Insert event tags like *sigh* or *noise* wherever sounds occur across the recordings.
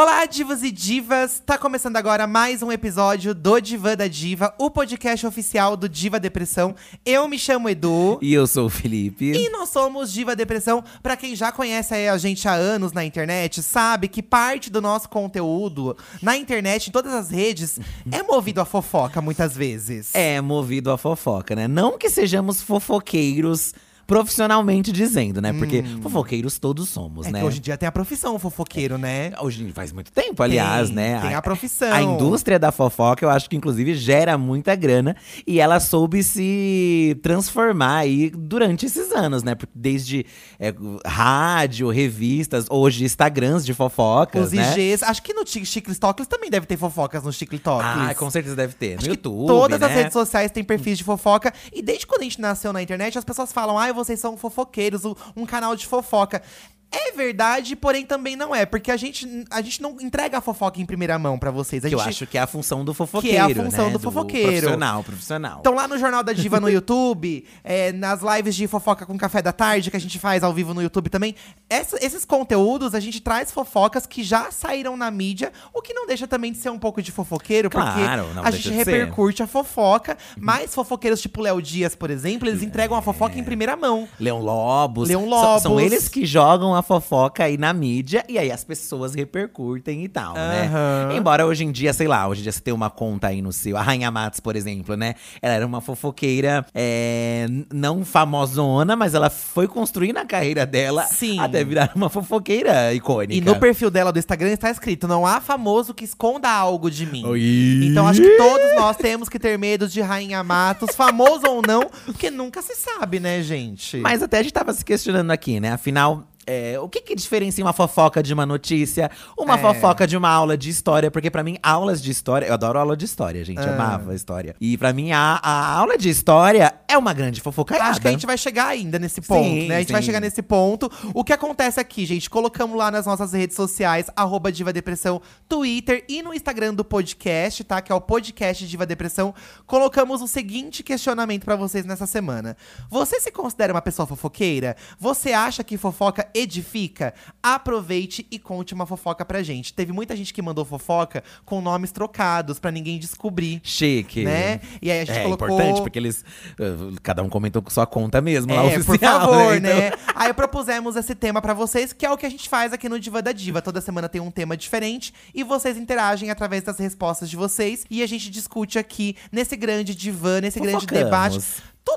Olá, divas e divas! Tá começando agora mais um episódio do Diva da Diva, o podcast oficial do Diva Depressão. Eu me chamo Edu. E eu sou o Felipe. E nós somos Diva Depressão. Pra quem já conhece a gente há anos na internet, sabe que parte do nosso conteúdo na internet, em todas as redes, *laughs* é movido a fofoca muitas vezes. É movido a fofoca, né? Não que sejamos fofoqueiros profissionalmente dizendo, né? Porque fofoqueiros todos somos, É né? que hoje em dia tem a profissão fofoqueiro, né? Hoje faz muito tempo, aliás, Tem, né? tem a profissão. A indústria da fofoca, eu acho que inclusive gera muita grana e ela soube se transformar aí durante esses anos, né? Porque Desde é, rádio, revistas, hoje Instagrams de fofocas, Os né? IGs. Acho que no TikTok também deve ter fofocas no TikTok. Ah, com certeza deve ter. No Acho que YouTube, todas né? as redes sociais têm perfis de fofoca. E desde quando a gente nasceu na internet, as pessoas falam: ai, vocês são fofoqueiros, um- um canal de fofoca. É verdade, porém também não é, porque a gente, a gente não entrega a fofoca em primeira mão pra vocês. A Que eu gente, acho que é a função do fofoqueiro, Que é a função né? do fofoqueiro. Profissional, profissional. Então lá no Jornal da Diva no YouTube, é, *laughs* nas lives de fofoca com café da tarde, que a gente faz ao vivo no YouTube também, essa- esses conteúdos a gente traz fofocas que já saíram na mídia, o que não deixa também de ser um pouco de fofoqueiro, Claro, porque a gente de ser. repercute a fofoca. Mas fofoqueiros tipo Léo Dias, por exemplo, eles entregam a fofoca em primeira mão. Leão Lobos. Leão São- Lobos. São, eles que jogam a fofoca aí na mídia e aí as pessoas repercutem e tal, Aham. né? Embora hoje em dia, sei lá, hoje em dia você tem uma conta aí no seu. A Rainha Matos, por exemplo, né? Ela era uma fofoqueira é, não famosona, mas ela foi construindo a carreira dela Sim. até virar uma fofoqueira icônica. E no perfil dela do Instagram está escrito: não há famoso que esconda algo de mim. Oi. Então acho que todos nós temos que ter medo de Rainha Matos, famoso ou não, porque nunca se sabe, né, gente? Mas até a gente tava se questionando aqui, né? Afinal, é, o que que diferencia uma fofoca de uma notícia? Uma É. fofoca de uma aula de história? Porque pra mim, aulas de história… Eu adoro aula de história, gente. Ah. Amava história. E pra mim, a, a aula de história é uma grande fofocaiada. Acho que a gente vai chegar ainda nesse ponto, Sim, né? A gente vai sim. chegar nesse ponto. O que acontece aqui, gente? Colocamos lá nas nossas redes sociais, arroba Diva Depressão, Twitter e no Instagram do podcast, tá? Que é o podcast Diva Depressão. Colocamos o seguinte questionamento pra vocês nessa semana. Você se considera uma pessoa fofoqueira? Você acha que fofoca edifica? Aproveite e conte uma fofoca pra gente. Teve muita gente que mandou fofoca com nomes trocados pra ninguém descobrir. Chique. Né? E aí a gente é colocou. importante, porque eles… uh, Cada um comentou com sua conta mesmo, lá É, oficial, por favor, né? né? Aí propusemos esse tema pra vocês, que é o que a gente faz aqui no Diva da Diva. Toda semana tem um tema diferente e vocês interagem através das respostas de vocês e a gente discute aqui nesse grande divã, nesse grande Fofocamos. debate.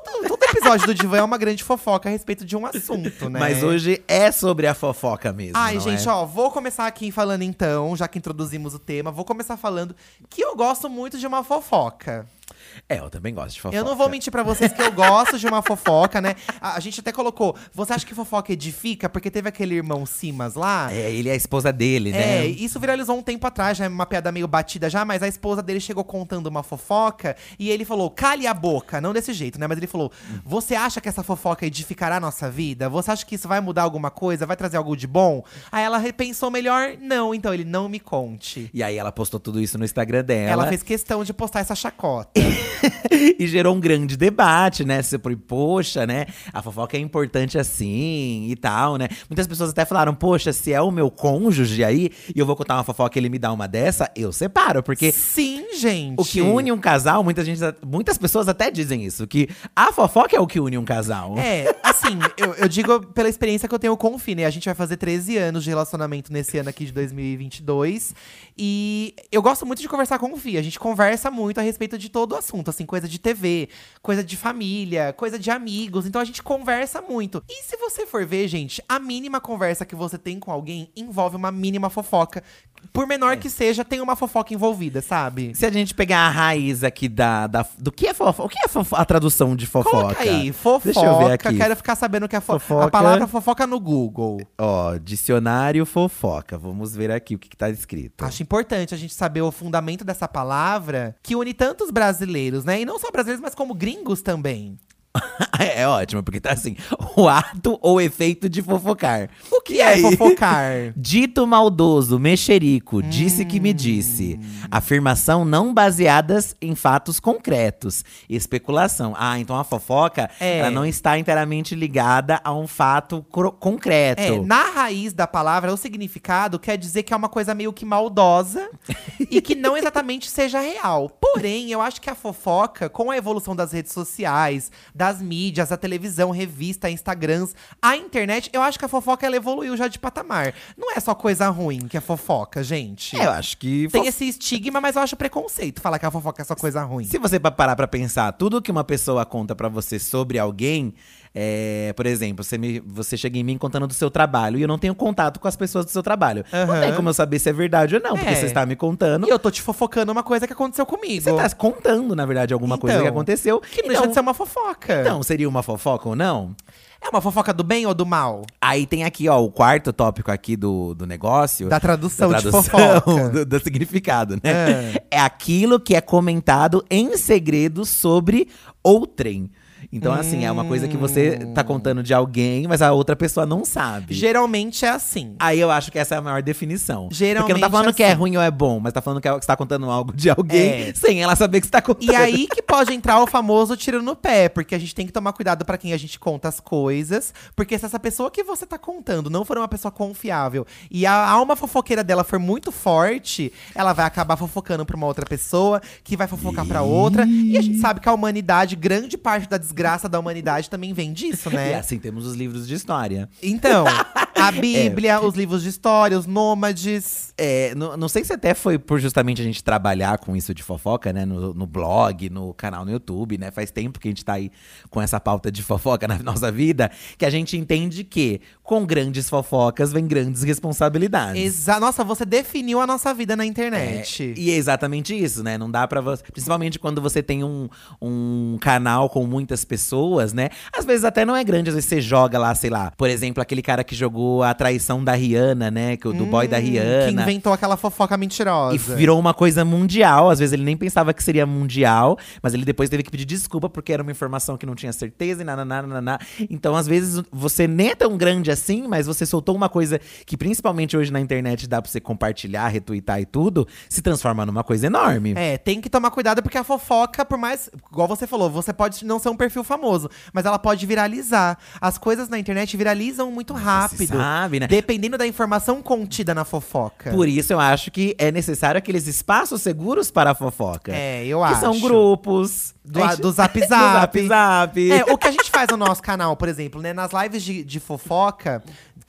Todo, todo episódio do divã é uma grande fofoca a respeito de um assunto, né? Mas hoje é sobre a fofoca mesmo, Ai, gente, é? ó, vou começar aqui falando então, já que introduzimos o tema, vou começar falando que eu gosto muito de uma fofoca. É, eu também gosto de fofoca. Eu não vou mentir pra vocês que eu gosto de uma fofoca, né? A, a gente até colocou. Você acha que fofoca edifica? Porque teve aquele irmão Simas lá. É, ele é a esposa dele, É, né? isso viralizou um tempo atrás, já é uma piada meio batida já, mas a esposa dele chegou contando uma fofoca e ele falou: cale a boca, não desse jeito, né? Mas ele falou: Você acha que essa fofoca edificará a nossa vida? Você acha que isso vai mudar alguma coisa? Vai trazer algo de bom? Aí ela repensou melhor: Não, então ele não me conte. E aí ela postou tudo isso no Instagram dela. Ela fez questão de postar essa chacota. *laughs* e gerou um grande debate, né? Você falou, poxa, né? A fofoca é importante assim e tal, né? Muitas pessoas até falaram, poxa, se é o meu cônjuge aí e eu vou contar uma fofoca e ele me dá uma dessa, eu separo, porque Sim, gente? O que une um casal, muita gente, muitas pessoas até dizem isso, que a fofoca é o que une um casal. É, assim, eu, eu digo pela experiência que eu tenho com o Fih, né? A gente vai fazer 13 anos de relacionamento nesse ano aqui de 2022. E eu gosto muito de conversar com o Fih. A gente conversa muito a respeito de todo o assunto, assim, coisa de TV, coisa de família, coisa de amigos. Então a gente conversa muito. E se você for ver, gente, a mínima conversa que você tem com alguém envolve uma mínima fofoca. Por menor que seja, tem uma fofoca envolvida, sabe? Se a gente pegar a raiz aqui da, da- do que é fofoca, o que é fofo- a tradução de fofoca? Coloca aí, fofoca. Deixa eu ver aqui. Quero ficar sabendo que é fo Fofoca. a palavra fofoca no Google. Ó, dicionário fofoca. Vamos ver aqui o que, que tá escrito. Acho importante a gente saber o fundamento dessa palavra que une tantos brasileiros, né? E não só brasileiros, mas como gringos também. *laughs* é ótimo, porque tá assim: *laughs* o ato ou efeito de fofocar. O que é fofocar? *laughs* Dito maldoso, mexerico, disse que me disse. Afirmação não baseadas em fatos concretos. Especulação. Ah, então a fofoca, É. ela não está inteiramente ligada a um fato concreto. É, na raiz da palavra, o significado quer dizer que é uma coisa meio que maldosa e que não exatamente seja real. Porém, eu acho que a fofoca, com a evolução das redes sociais, das mídias, a televisão, revista, Instagrams, a internet, eu acho que a fofoca ela evoluiu já de patamar. Não é só coisa ruim que é fofoca, gente. É, eu acho que. Tem esse estigma, mas eu acho preconceito falar que a fofoca é só coisa ruim. Se você pa- parar pra pensar, tudo que uma pessoa conta pra você sobre alguém, é, por exemplo, você, me- você chega em mim contando do seu trabalho e eu não tenho contato com as pessoas do seu trabalho. Não Aham. tem como eu saber se é verdade ou não, porque É. você está me contando. E eu tô te fofocando uma coisa que aconteceu comigo. Você tá contando, na verdade, alguma coisa que Então, aconteceu. Que não então, deixa de ser uma fofoca. então, seria uma fofoca ou não? É uma fofoca do bem ou do mal? Aí tem aqui, ó, o quarto tópico aqui do, do negócio. Da tradução, da de tradução, fofoca. *laughs* do, do significado, né? É. aquilo que é comentado em segredo sobre outrem. Então, assim, é uma coisa que você tá contando de alguém, mas a outra pessoa não sabe. Geralmente é assim. Aí eu acho que essa é a maior definição. Porque não Geralmente tá falando é que é assim. ruim ou é bom, mas tá falando que, é- que você tá contando algo de alguém É. sem ela saber que você tá contando. E aí que pode entrar o famoso tiro no pé, porque a gente tem que tomar cuidado pra quem a gente conta as coisas, porque se essa pessoa que você tá contando não for uma pessoa confiável e a alma fofoqueira dela for muito forte, ela vai acabar fofocando pra uma outra pessoa, que vai fofocar pra outra, e a gente sabe que a humanidade, grande parte da desgraça da humanidade também vem disso, *laughs* E né? assim temos os livros de história. Então, a *laughs* Bíblia, os livros de história, os nômades. É, não, não sei se até foi por justamente a gente trabalhar com isso de fofoca, né? No, no blog, no canal no YouTube, né? Faz tempo que a gente tá aí com essa pauta de fofoca na nossa vida, que a gente entende que com grandes fofocas vem grandes responsabilidades. Exa Nossa, você definiu a nossa vida na É, internet. e é exatamente isso, né? Não dá pra você. Principalmente quando você tem um, um canal com muitas pessoas, né? Às vezes até não é grande, às vezes você joga lá, sei lá. Por exemplo, aquele cara que jogou a traição da Rihanna, né? Que, o- do boy da Hum, Que Rihanna. inventou aquela fofoca mentirosa. E virou uma coisa mundial. Às vezes ele nem pensava que seria mundial, mas ele depois teve que pedir desculpa porque era uma informação que não tinha certeza e nananá. Então, às vezes, você nem é tão grande assim, mas você soltou uma coisa que, principalmente hoje na internet, dá pra você compartilhar, retweetar e tudo, se transforma numa coisa enorme. É, tem que tomar cuidado porque a fofoca, por mais. Igual você falou, você pode não ser um perfil famoso, mas ela pode viralizar. As coisas na internet viralizam muito rápido. sabe, né? Dependendo da informação contida na fofoca. Por isso eu acho que é necessário aqueles espaços seguros para a fofoca. É, eu que acho. são grupos. Do, gente- do Zap *laughs* do Zap. Zap Zap. É, o que a gente faz no nosso canal, por exemplo, né? Nas lives de, de fofoca,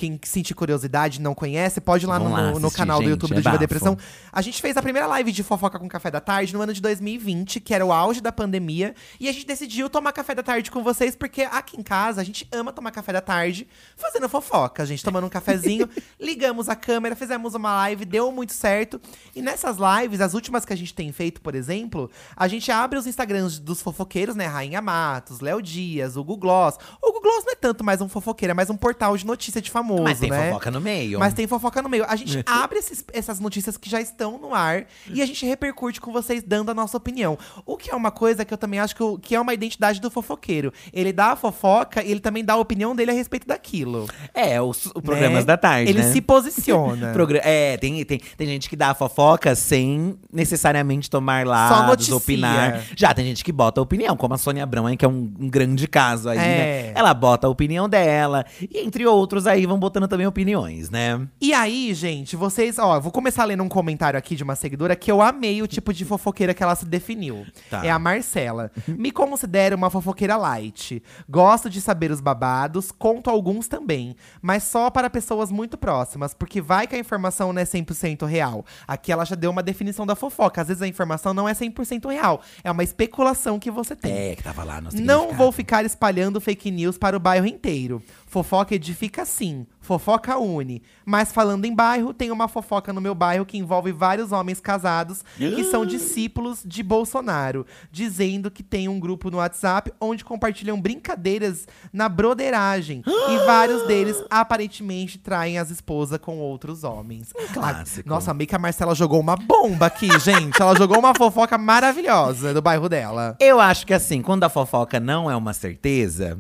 quem sentir curiosidade não conhece, pode ir lá no, lá no- no assistir, canal do gente, YouTube é do Diva bafo. Depressão. A gente fez a primeira live de fofoca com café da tarde no ano de 2020, que era o auge da pandemia. E a gente decidiu tomar café da tarde com vocês, porque aqui em casa a gente ama tomar café da tarde fazendo fofoca. A gente tomando um cafezinho, *laughs* ligamos a câmera, fizemos uma live, deu muito certo. E nessas lives, as últimas que a gente tem feito, por exemplo, a gente abre os Instagrams dos fofoqueiros, né? Rainha Matos, Léo Dias, o Google Gloss. O Google Gloss não é tanto mais um fofoqueiro, é mais um portal de notícia de famoso, Mas tem né? fofoca no meio. Mas tem fofoca no meio. A gente *laughs* abre esses- essas notícias que já estão no ar e a gente repercute com vocês dando a nossa opinião. O que é uma coisa que eu também acho que, o- que é uma identidade do fofoqueiro. Ele dá a fofoca e ele também dá a opinião dele a respeito daquilo. É, os, os programas né? da tarde, Ele né? se posiciona. *laughs* Progra- é, tem, tem, tem gente que dá a fofoca sem necessariamente tomar lados, noticia. opinar. Já tem gente que bota a opinião, como a Sônia Abrão, aí, que é um, um grande caso aí, É. né? Ela bota a opinião dela, e entre outros aí vão botando também opiniões, né? E aí, gente, vocês, ó, vou começar lendo um comentário aqui de uma seguidora que eu amei o tipo de fofoqueira que ela se definiu. Tá. É a Marcela. Me considero uma fofoqueira light. Gosto de saber os babados, conto alguns também, mas só para pessoas muito próximas, porque vai que a informação não é 100% real. Aqui ela já deu uma definição da fofoca. Às vezes a informação não é 100% real, é uma especulação que você tem. É, que tava lá no Não vou ficar espalhando fake news para o bairro inteiro. Fofoca edifica sim, fofoca une. Mas falando em bairro, tem uma fofoca no meu bairro que envolve vários homens casados que são discípulos de Bolsonaro, dizendo que tem um grupo no WhatsApp onde compartilham brincadeiras na broderagem. e vários deles aparentemente traem as esposas com outros homens. clássico. Ah, Nossa, meio que a Marcela jogou uma bomba aqui, gente. Ela jogou uma fofoca maravilhosa do bairro dela. Eu acho que assim, quando a fofoca não é uma certeza,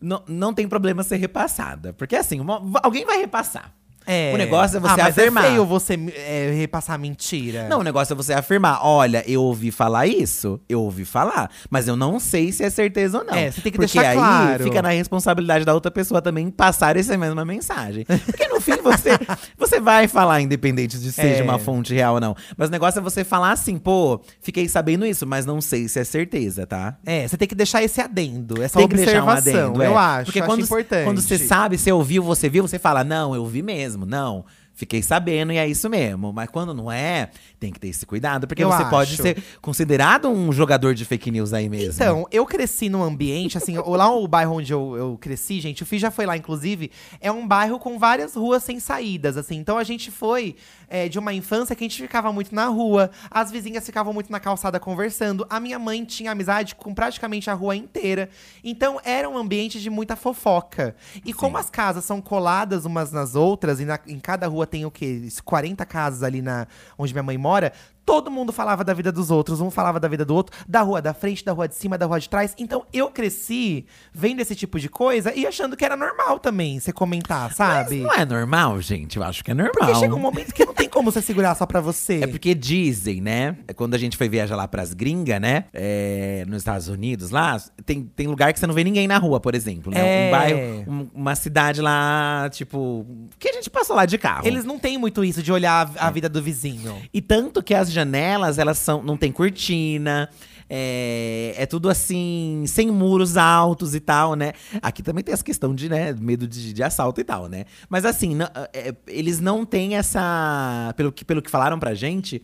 não, não tem problema ser repassada. Porque assim, uma- alguém vai repassar. É. O negócio é você ah, mas afirmar. É feio você é, repassar mentira. Não, o negócio é você afirmar: olha, eu ouvi falar isso, eu ouvi falar, mas eu não sei se é certeza ou não. É, você tem que Porque deixar aí claro. fica na responsabilidade da outra pessoa também passar essa mesma mensagem. Porque no fim você, *laughs* você vai falar, independente de seja É. uma fonte real ou não. Mas o negócio é você falar assim, pô, fiquei sabendo isso, mas não sei se é certeza, tá? É, você tem que deixar esse adendo, essa Tem deixar um observação. adendo, é. eu acho, Porque acho quando, importante. quando você sabe, você ouviu, você viu, você fala, não, eu vi mesmo, não. Fiquei sabendo e é isso mesmo. Mas quando não é, tem que ter esse cuidado, porque Eu você pode acho. ser considerado um jogador de fake news aí mesmo. Então, eu cresci num ambiente, assim, lá o bairro onde eu, eu cresci, gente, o Fih já foi lá, inclusive, é um bairro com várias ruas sem saídas, assim. Então a gente foi é, de uma infância que a gente ficava muito na rua, as vizinhas ficavam muito na calçada conversando. A minha mãe tinha amizade com praticamente a rua inteira. Então era um ambiente de muita fofoca. E como as casas são coladas umas nas outras, e na- em cada rua tem o quê? 40 casas ali na onde minha mãe mora. Todo mundo falava da vida dos outros, um falava da vida do outro, da rua da frente, da rua de cima, da rua de trás. Então eu cresci vendo esse tipo de coisa e achando que era normal também você comentar, Mas sabe? não é normal, gente. Eu acho que é normal. Porque chega um momento que não tem como você segurar só pra você. É porque dizem, né? Quando a gente foi viajar lá pras gringas, né? é, nos Estados Unidos, lá, tem, tem lugar que você não vê ninguém na rua, por exemplo. Né? É. Um bairro, um- uma cidade lá, tipo. Que a gente passou lá de carro. Eles não têm muito isso de olhar a, a vida do vizinho. E tanto que as janelas, elas são. não tem cortina. É, é tudo assim, sem muros altos e tal, né? Aqui também tem essa questão de, né, medo de, de assalto e tal, né? Mas assim, não- é, eles não têm essa. Pelo que, pelo que falaram pra gente,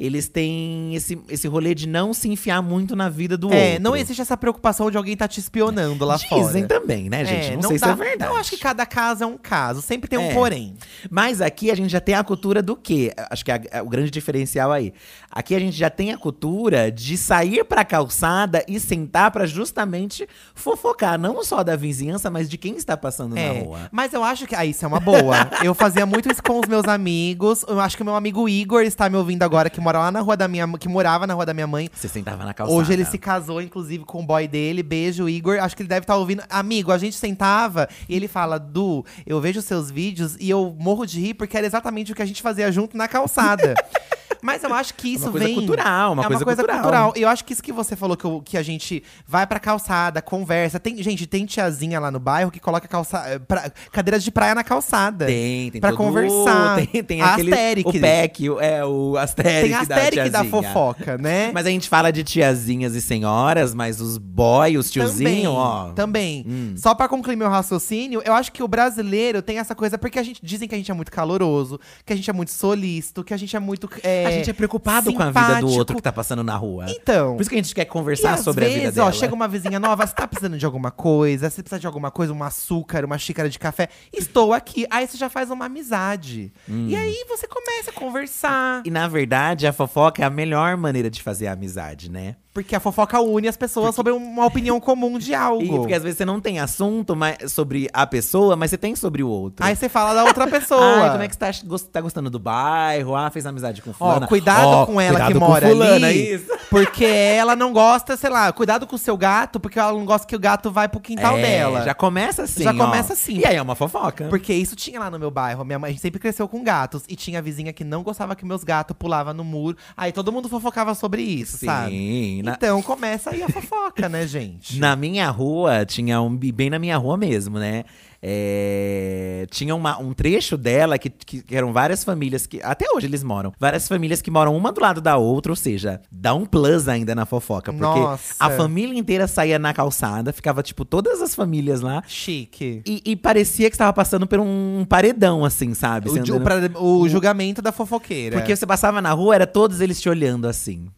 eles têm esse, esse rolê de não se enfiar muito na vida do É, outro. não existe essa preocupação de alguém tá te espionando lá Dizem fora. também, né, gente? não, sei se dá- é verdade. Eu acho que cada caso é um caso. Sempre tem um É. porém. Mas aqui a gente já tem a cultura do quê? Acho que é a- o grande diferencial aí. Aqui a gente já tem a cultura de sair pra calçada e sentar pra justamente fofocar, não só da vizinhança, mas de quem está passando na É, rua. mas eu acho que. Ah, isso é uma boa. eu fazia muito isso com os meus amigos. Eu acho que o meu amigo Igor está me ouvindo agora, que mora lá na rua da minha que morava na rua da minha mãe. Você sentava na calçada. Hoje ele se casou, inclusive, com o boy dele. Beijo, Igor. Acho que ele deve estar ouvindo. Amigo, a gente sentava e ele fala: Du, eu vejo seus vídeos e eu morro de rir porque era exatamente o que a gente fazia junto na calçada. *laughs* Mas eu acho que isso coisa vem. cultural, uma é coisa uma coisa cultural. cultural. Eu acho que isso que você falou, que, eu- que a gente vai pra calçada, conversa. Tem, gente, tem tiazinha lá no bairro que coloca calça, eh, pra- cadeiras de praia na calçada. Tem, tem Pra todo- conversar. *laughs* Tem, tem aquele. O PEC, o- é, o Asteric. Tem a Asteric da, tiazinha. fofoca, né? Mas a gente fala de tiazinhas e senhoras, mas os boy, os tiozinhos, ó. Também. Hum. Só pra concluir meu raciocínio, eu acho que o brasileiro tem essa coisa, porque a gente dizem que a gente é muito caloroso, que a gente é muito solícito, que a gente é muito. é, a gente é preocupado com a vida do simpático. outro que tá passando na rua. Então. Por isso que a gente quer conversar sobre a vezes, vida dela. ó, chega uma vizinha nova, você tá precisando de alguma coisa, você precisa de alguma coisa, um açúcar, uma xícara de café. Estou aqui. Aí você já faz uma amizade. E aí você começa a conversar. Hum. E na verdade, a fofoca é a melhor maneira de fazer a amizade, né? Porque a fofoca une as pessoas sobre uma opinião comum de algo. E porque às vezes você não tem assunto mas, sobre a pessoa, mas você tem sobre o outro. Aí você fala da outra *laughs* pessoa. Ai, como é que você tá, tá gostando do bairro? Ah, fez amizade com fulana. cuidado Ó, com ela cuidado que com mora fulana, ali. Isso. Porque ela não gosta, sei lá, cuidado com o seu gato, porque ela não gosta que o gato vai pro quintal É, dela. Já começa assim. Já ó. começa assim. E aí é uma fofoca. Porque isso tinha lá no meu bairro. Minha mãe, sempre cresceu com gatos. E tinha a vizinha que não gostava que meus gatos pulavam no muro. Aí todo mundo fofocava sobre isso, sabe? Sim. Na, Então começa aí a fofoca, né, gente? *laughs* na minha rua, tinha um. Bem na minha rua mesmo, né? É, tinha uma- um trecho dela que, que eram várias famílias que. Até hoje eles moram. Várias famílias que moram uma do lado da outra, ou seja, dá um plus ainda na fofoca. Porque Nossa. a família inteira saía na calçada, ficava, tipo, todas as famílias lá. Chique. E, e parecia que estava passando por um paredão, assim, sabe? O, pra- o julgamento da fofoqueira. Porque você passava na rua, era todos eles te olhando assim.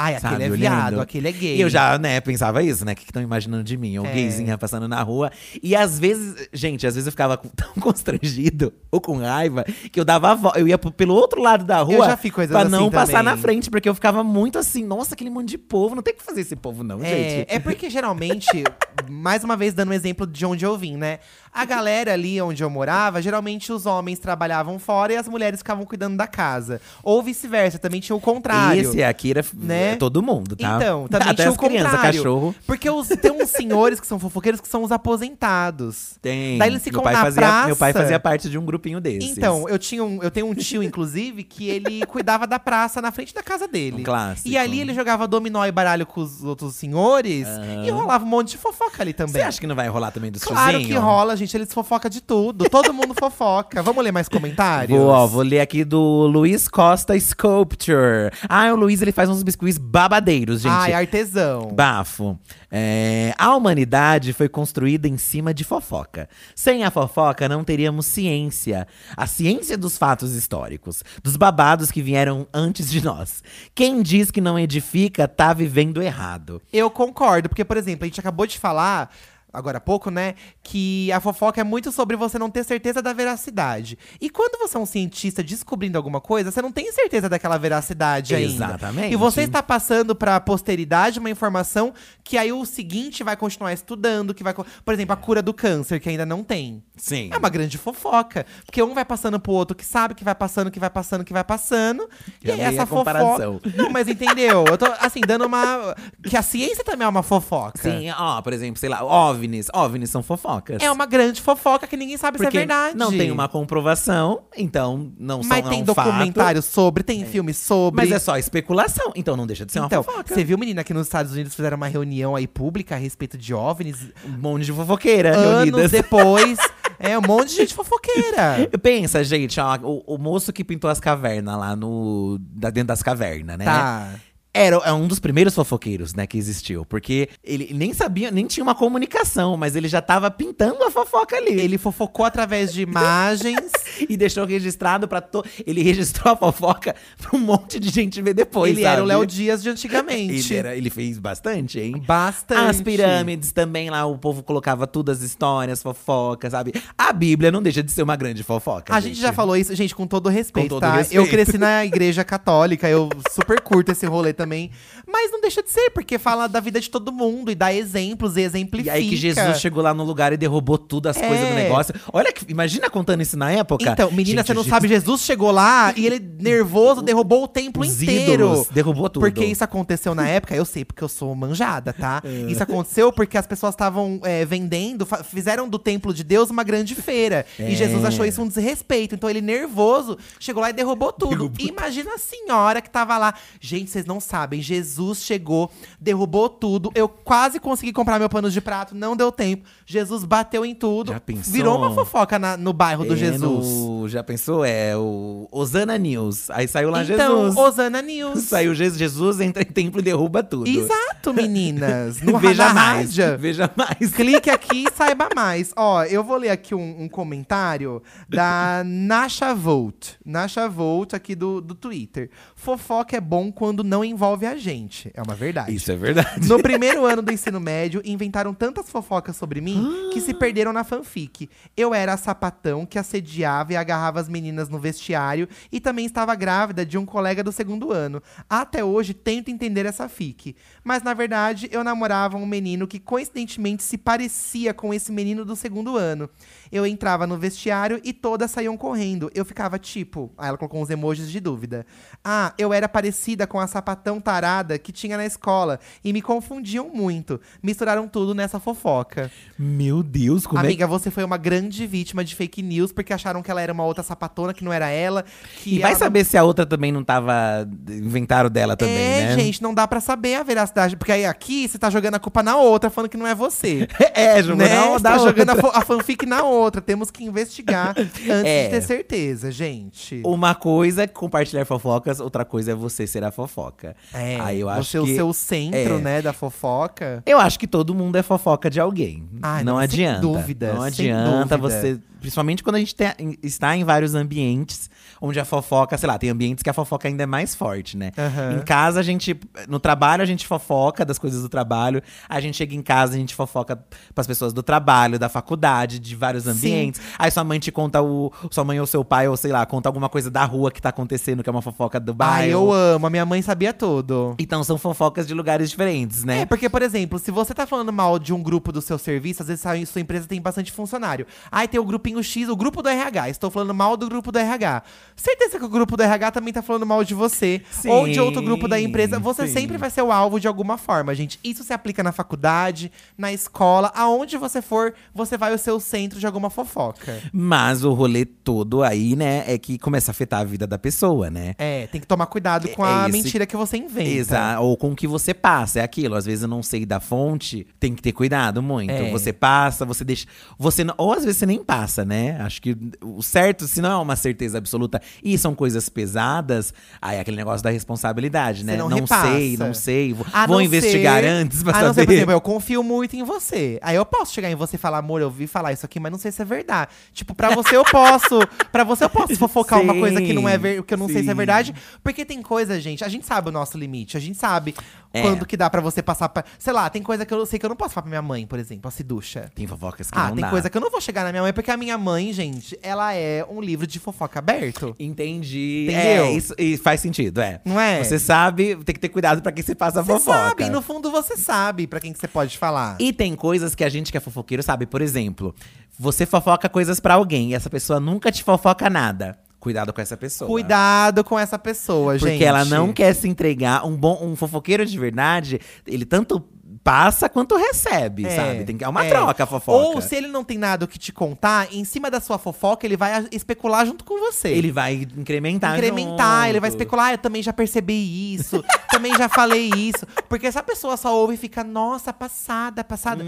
Ai, aquele sabe, é viado, olhando. aquele é gay. E eu já, né, pensava isso, né? O que estão imaginando de mim? Ou É. gayzinha passando na rua. E às vezes, gente, às vezes eu ficava *laughs* tão constrangido ou com raiva que eu dava a volta. Eu ia pelo outro lado da rua já fiz coisas pra assim não passar também. na frente, porque eu ficava muito assim, nossa, aquele monte de povo. Não tem que fazer esse povo, não, É, gente. é porque geralmente, *laughs* mais uma vez dando um exemplo de onde eu vim, né? A galera ali onde eu morava, geralmente os homens trabalhavam fora e as mulheres ficavam cuidando da casa. Ou vice-versa, também tinha o contrário. Esse aqui era né? é todo mundo, tá? Então, também *laughs* Até tinha as o crianças, contrário. cachorro. Porque os- tem uns senhores que são fofoqueiros que são os aposentados. Tem. Daí eles ficam meu pai na fazia, praça. Meu pai fazia parte de um grupinho desses. Então, eu, tinha um, eu tenho um tio, inclusive, que ele *laughs* cuidava da praça na frente da casa dele. Um clássico. E ali ele jogava dominó e baralho com os outros senhores. E rolava um monte de fofoca ali também. Você acha que não vai rolar também dos Claro que tiozinho? rola, gente. Eles fofocam de tudo. Todo mundo fofoca. Vamos ler mais comentários? Vou, ó, vou ler aqui do Luiz Costa Sculpture. Ah, o Luiz ele faz uns biscuits babadeiros, gente. Ai, artesão. Bafo. É, a humanidade foi construída em cima de fofoca. Sem a fofoca, não teríamos ciência. A ciência dos fatos históricos, dos babados que vieram antes de nós. Quem diz que não edifica, tá vivendo errado. Eu concordo, porque, por exemplo, a gente acabou de falar. Agora há pouco, né? Que a fofoca é muito sobre você não ter certeza da veracidade. E quando você é um cientista descobrindo alguma coisa, você não tem certeza daquela veracidade ainda. Exatamente. E você está passando para a posteridade uma informação que aí o seguinte vai continuar estudando, que vai. Por exemplo, a cura do câncer, que ainda não tem. Sim. É uma grande fofoca. Porque um vai passando pro outro que sabe que vai passando, que vai passando, que vai passando. Já e essa comparação. fofoca. Não, mas entendeu? Eu tô, assim, dando uma. Que a ciência também é uma fofoca. Sim, ó, por exemplo, sei lá, OVNIs. OVNIs são fofocas. É uma grande fofoca que ninguém sabe Porque se é verdade. não tem uma comprovação, então não são Mas é tem um documentário fato, sobre, tem filme sobre. Mas é só especulação, então não deixa de ser Então, uma fofoca. você viu, menina, que nos Estados Unidos fizeram uma reunião aí pública a respeito de OVNIs? Um monte de fofoqueira Anos reunidas. depois. *laughs* é um monte de gente fofoqueira. Pensa, gente, ó, o, o moço que pintou as cavernas lá no. Da, dentro das cavernas, né? Tá. Era é um dos primeiros fofoqueiros, né, que existiu. Porque ele nem sabia, nem tinha uma comunicação, mas ele já tava pintando a fofoca ali. Ele fofocou através de imagens. *laughs* E deixou registrado pra. To... Ele registrou a fofoca pra um monte de gente ver depois. ele era o sabe? Léo Dias de antigamente. Ele, era, ele fez bastante, hein? Bastante. As pirâmides também lá, o povo colocava tudo as histórias, fofocas, sabe? A Bíblia não deixa de ser uma grande fofoca. A gente já falou isso, gente, com todo respeito, todo tá? respeito. Eu cresci na igreja católica, eu super curto esse rolê também. Mas não deixa de ser, porque fala da vida de todo mundo e dá exemplos e E exemplifica. aí que Jesus chegou lá no lugar e derrubou tudo, as É. coisas do negócio. Olha, que, imagina contando isso na época. Então, menina, Gente, você não Jesus- sabe, Jesus chegou lá e ele, nervoso, derrubou o templo Os inteiro. ídolos, derrubou tudo. Porque isso aconteceu na época, eu sei, porque eu sou manjada, tá? *laughs* É. Isso aconteceu porque as pessoas estavam é, vendendo, fizeram do templo de Deus uma grande feira. É. E Jesus achou isso um desrespeito. Então ele, nervoso, chegou lá e derrubou tudo. Imagina a senhora que tava lá. Gente, vocês não sabem, Jesus chegou, derrubou tudo. Eu quase consegui comprar meu pano de prato, não deu tempo. Jesus bateu em tudo. Já pensou? Virou uma fofoca na- no bairro do É, Jesus. no- já pensou? É o Osana News. Aí saiu lá Então, Jesus. Osana News. *laughs* Saiu Jesus, Jesus entra em templo e derruba tudo. Exato, meninas. *laughs* No Veja mais. rádio. Veja mais. Clique aqui e *laughs* saiba mais. Ó, eu vou ler aqui um, um comentário da Nasha Volt. Nasha Volt aqui do, do Twitter. Fofoca é bom quando não envolve a gente. É uma verdade. Isso é verdade. No primeiro ano do ensino médio, inventaram tantas fofocas sobre mim que se perderam na fanfic. Eu era a sapatão que assediava e agarrava as meninas no vestiário e também estava grávida de um colega do segundo ano. Até hoje tento entender essa fic. Mas na verdade, eu namorava um menino que coincidentemente se parecia com esse menino do segundo ano. Eu entrava no vestiário e todas saíam correndo. Eu ficava tipo. Aí ela colocou uns emojis de dúvida. Ah, eu era parecida com a sapatão tarada que tinha na escola. E me confundiam muito. Misturaram tudo nessa fofoca. Meu Deus, como Amiga, é você foi uma grande vítima de fake news porque acharam que ela era uma outra sapatona que não era ela. E vai saber se a outra também não tava. Inventaram dela também, é, né? gente, não dá pra saber a veracidade. Porque aí aqui você tá jogando a culpa na outra, falando que não é você. *laughs* É, né? tá jogando a, outra. fo- a fanfic na outra. Temos que investigar *laughs* antes É. de ter certeza, gente. Uma coisa é compartilhar fofocas, outra coisa é você ser a fofoca. É, Aí eu acho você que o seu centro, é. né, da fofoca. Eu acho que todo mundo é fofoca de alguém. Não não, sem adianta. dúvida, não sem adianta dúvida. você. Principalmente quando a gente tem- está em vários ambientes onde a fofoca, sei lá, tem ambientes que a fofoca ainda é mais forte, né? Aham. Em casa, a gente. No trabalho, a gente fofoca das coisas do trabalho. A gente chega em casa, a gente fofoca pras pessoas do trabalho, da faculdade, de vários ambientes. Aí sua mãe te conta o. Sua mãe ou seu pai, ou sei lá, conta alguma coisa da rua que tá acontecendo, que é uma fofoca do bairro. Ai, eu amo. A minha mãe sabia tudo. Então são fofocas de lugares diferentes, né? É, porque, por exemplo, se você tá falando mal de um grupo do seu serviço, às vezes a sua empresa tem bastante funcionário. Aí tem o grupinho X, o grupo do RH. Estou falando mal do grupo do RH. Certeza que o grupo do RH também tá falando mal de você. Sim, ou de outro grupo da empresa. Você sim. sempre vai ser o alvo de alguma forma, gente. Isso se aplica na faculdade, na escola, aonde você for, você vai o seu centro de alguma fofoca. Mas o rolê todo aí, né, é que começa a afetar a vida da pessoa, né? É, tem que tomar cuidado com É a esse- mentira que você inventa. Exa ou com o que você passa, é aquilo. Às vezes eu não sei da fonte, tem que ter cuidado muito. É. Você passa, você deixa. Você não- ou às vezes você nem passa, né? Acho que o certo, se não é uma certeza absoluta e são coisas pesadas, aí é aquele negócio da responsabilidade, né? Você não repassa. sei, não sei. Vou, A vou não investigar ser- antes pra não saber. ser, por exemplo, eu confio muito em você. Aí eu posso chegar em você e falar, amor, eu vi falar isso aqui, mas não sei se é verdade. Tipo, pra você eu posso. pra você eu posso fofocar uma Sim, coisa que não é ver, que eu não sei se é sim. verdade. Porque tem coisa, gente, a gente sabe o nosso limite. A gente sabe É. quando que dá pra você passar pra. Sei lá, tem coisa que eu sei que eu não posso falar pra minha mãe, por exemplo, a Siducha. Tem fofocas que Ah, não tem dá. coisa que eu não vou chegar na minha mãe, porque a minha mãe, gente, ela é um livro de fofoca aberto. Entendi. Entendeu? É, isso, e faz sentido, é. Não é? Você sabe, tem que ter cuidado pra quem você passa a Você fofoca. sabe, no fundo você sabe pra quem que você pode falar. E tem coisas que a gente que é fofoqueiro sabe. Por exemplo, você fofoca coisas pra alguém e essa pessoa nunca te fofoca nada. Cuidado com essa pessoa. Cuidado com essa pessoa, gente. Porque ela não quer se entregar. Um bom um fofoqueiro de verdade, ele tanto passa quanto recebe, É, sabe? Tem que, é uma é. troca a fofoca. Ou se ele não tem nada o que te contar, em cima da sua fofoca, ele vai especular junto com você. ele vai incrementar incrementar, junto. ele vai especular, ah, eu também já percebi isso, também já falei isso. Porque essa pessoa só ouve e fica, nossa, passada, passada.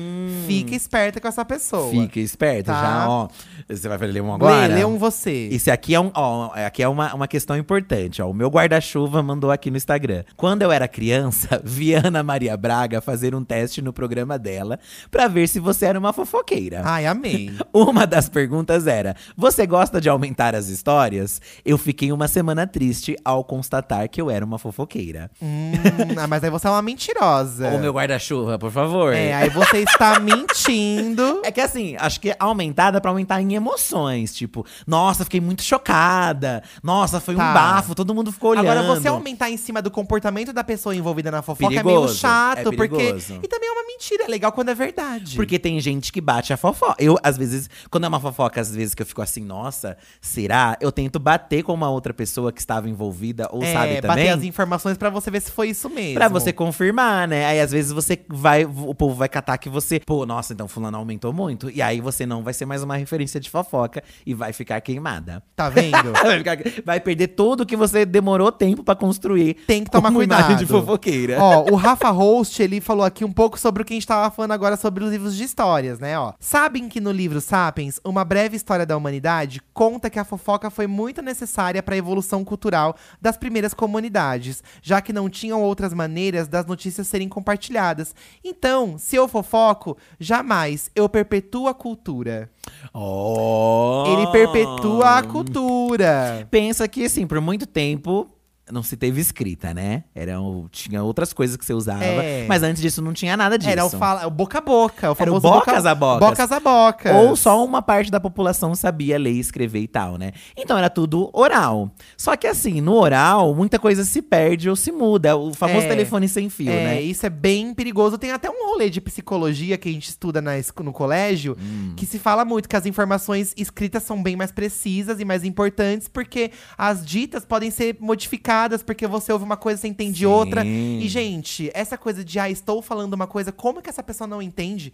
Fica esperta com essa pessoa. Hum. Fica esperta Tá. já, ó. Você vai ler um agora? Lê, lê um você. Esse aqui é, um, ó, aqui é uma, uma questão importante. Ó. O meu guarda-chuva mandou aqui no Instagram. Quando eu era criança, *laughs* vi Ana Maria Braga fazer um teste no programa dela pra ver se você era uma fofoqueira. Ai, amei. *laughs* Uma das perguntas era: Você gosta de aumentar as histórias? Eu fiquei uma semana triste ao constatar que eu era uma fofoqueira. hum, ah, mas aí você é uma mentirosa. Ô, meu guarda-chuva, por favor. É, aí você está *laughs* mentindo. É que assim, acho que aumentada pra aumentar em emoções. Tipo, nossa, fiquei muito chocada. Nossa, foi Tá. um bafo, todo mundo ficou olhando. Agora, você aumentar em cima do comportamento da pessoa envolvida na fofoca é Perigoso, meio chato, é porque. E também é uma mentira, é legal quando é verdade. Porque tem gente que bate a fofoca. Eu, às vezes, quando é uma fofoca, às vezes que eu fico assim, nossa, será? Eu tento bater com uma outra pessoa que estava envolvida ou é, sabe bater também. as informações pra você ver se foi isso mesmo. Pra você confirmar, né? Aí às vezes você vai, o povo vai catar que você, pô, nossa, então fulano aumentou muito. E aí você não vai ser mais uma referência de fofoca e vai ficar queimada. Tá vendo? *laughs* vai, ficar- vai perder tudo que você demorou tempo pra construir. Tem que tomar cuidado. de fofoqueira. Ó, o Rafa Host, ele falou aqui um pouco sobre o que a gente tava falando agora sobre os livros de histórias, né? Ó, sabem que no livro Sapiens, uma breve história da humanidade conta que a fofoca foi muito necessária para a evolução cultural das primeiras comunidades, já que não tinham outras maneiras das notícias serem compartilhadas. Então, se eu fofoco, jamais eu perpetuo a cultura. Oh. Ele perpetua a cultura. Pensa que, assim, por muito tempo. Não se teve escrita, né? Era o- tinha outras coisas que você usava. É. Mas antes disso não tinha nada disso. Era o, fala, o boca a boca. O Era o famoso bocas boca, a bocas. Bocas a bocas. Ou só uma parte da população sabia ler, escrever e tal, né? Então era tudo oral. Só que assim, no oral, muita coisa se perde ou se muda. O famoso É. telefone sem fio, É, né? isso é bem perigoso. Tem até um rolê de psicologia que a gente estuda na, no colégio, Hum. que se fala muito que as informações escritas são bem mais precisas e mais importantes, porque as ditas podem ser modificadas, porque você ouve uma coisa e você entende Sim. outra. E, gente, essa coisa de, ah, estou falando uma coisa, como que essa pessoa não entende?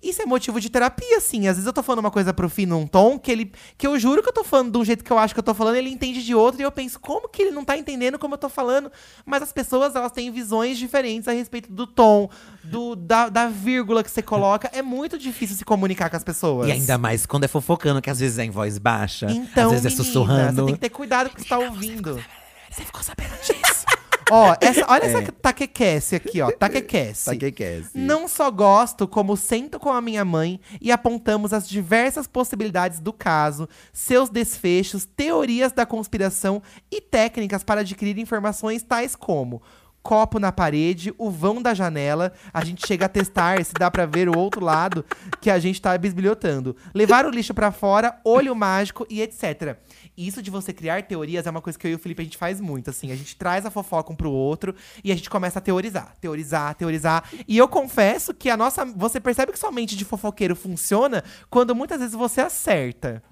Isso é motivo de terapia, assim. Às vezes eu tô falando uma coisa pro fim num tom que ele. Que eu juro que eu tô falando de um jeito que eu acho que eu tô falando, ele entende de outro, e eu penso, como que ele não tá entendendo como eu tô falando? Mas as pessoas, elas têm visões diferentes a respeito do tom, do, da, da vírgula que você coloca. É muito difícil se comunicar com as pessoas. E ainda mais quando é fofocando, que às vezes é em voz baixa, Então, às vezes é menina, sussurrando. Você tem que ter cuidado com o que você tá ouvindo. Você ficou sabendo disso? *laughs* Ó, essa, olha essa taquequece aqui, ó. Taquequece. Sabe o que que é? esse? Não só gosto, como sento com a minha mãe e apontamos as diversas possibilidades do caso, seus desfechos, teorias da conspiração e técnicas para adquirir informações tais como copo na parede, o vão da janela, a gente chega a testar se dá pra ver o outro lado que a gente tá bisbilhotando. Levar o lixo pra fora, olho mágico e etc. Isso de você criar teorias é uma coisa que eu e o Felipe a gente faz muito, assim. A gente traz a fofoca um pro outro e a gente começa a teorizar, teorizar, teorizar. E eu confesso que a nossa. Você percebe que sua mente de fofoqueiro funciona quando muitas vezes você acerta.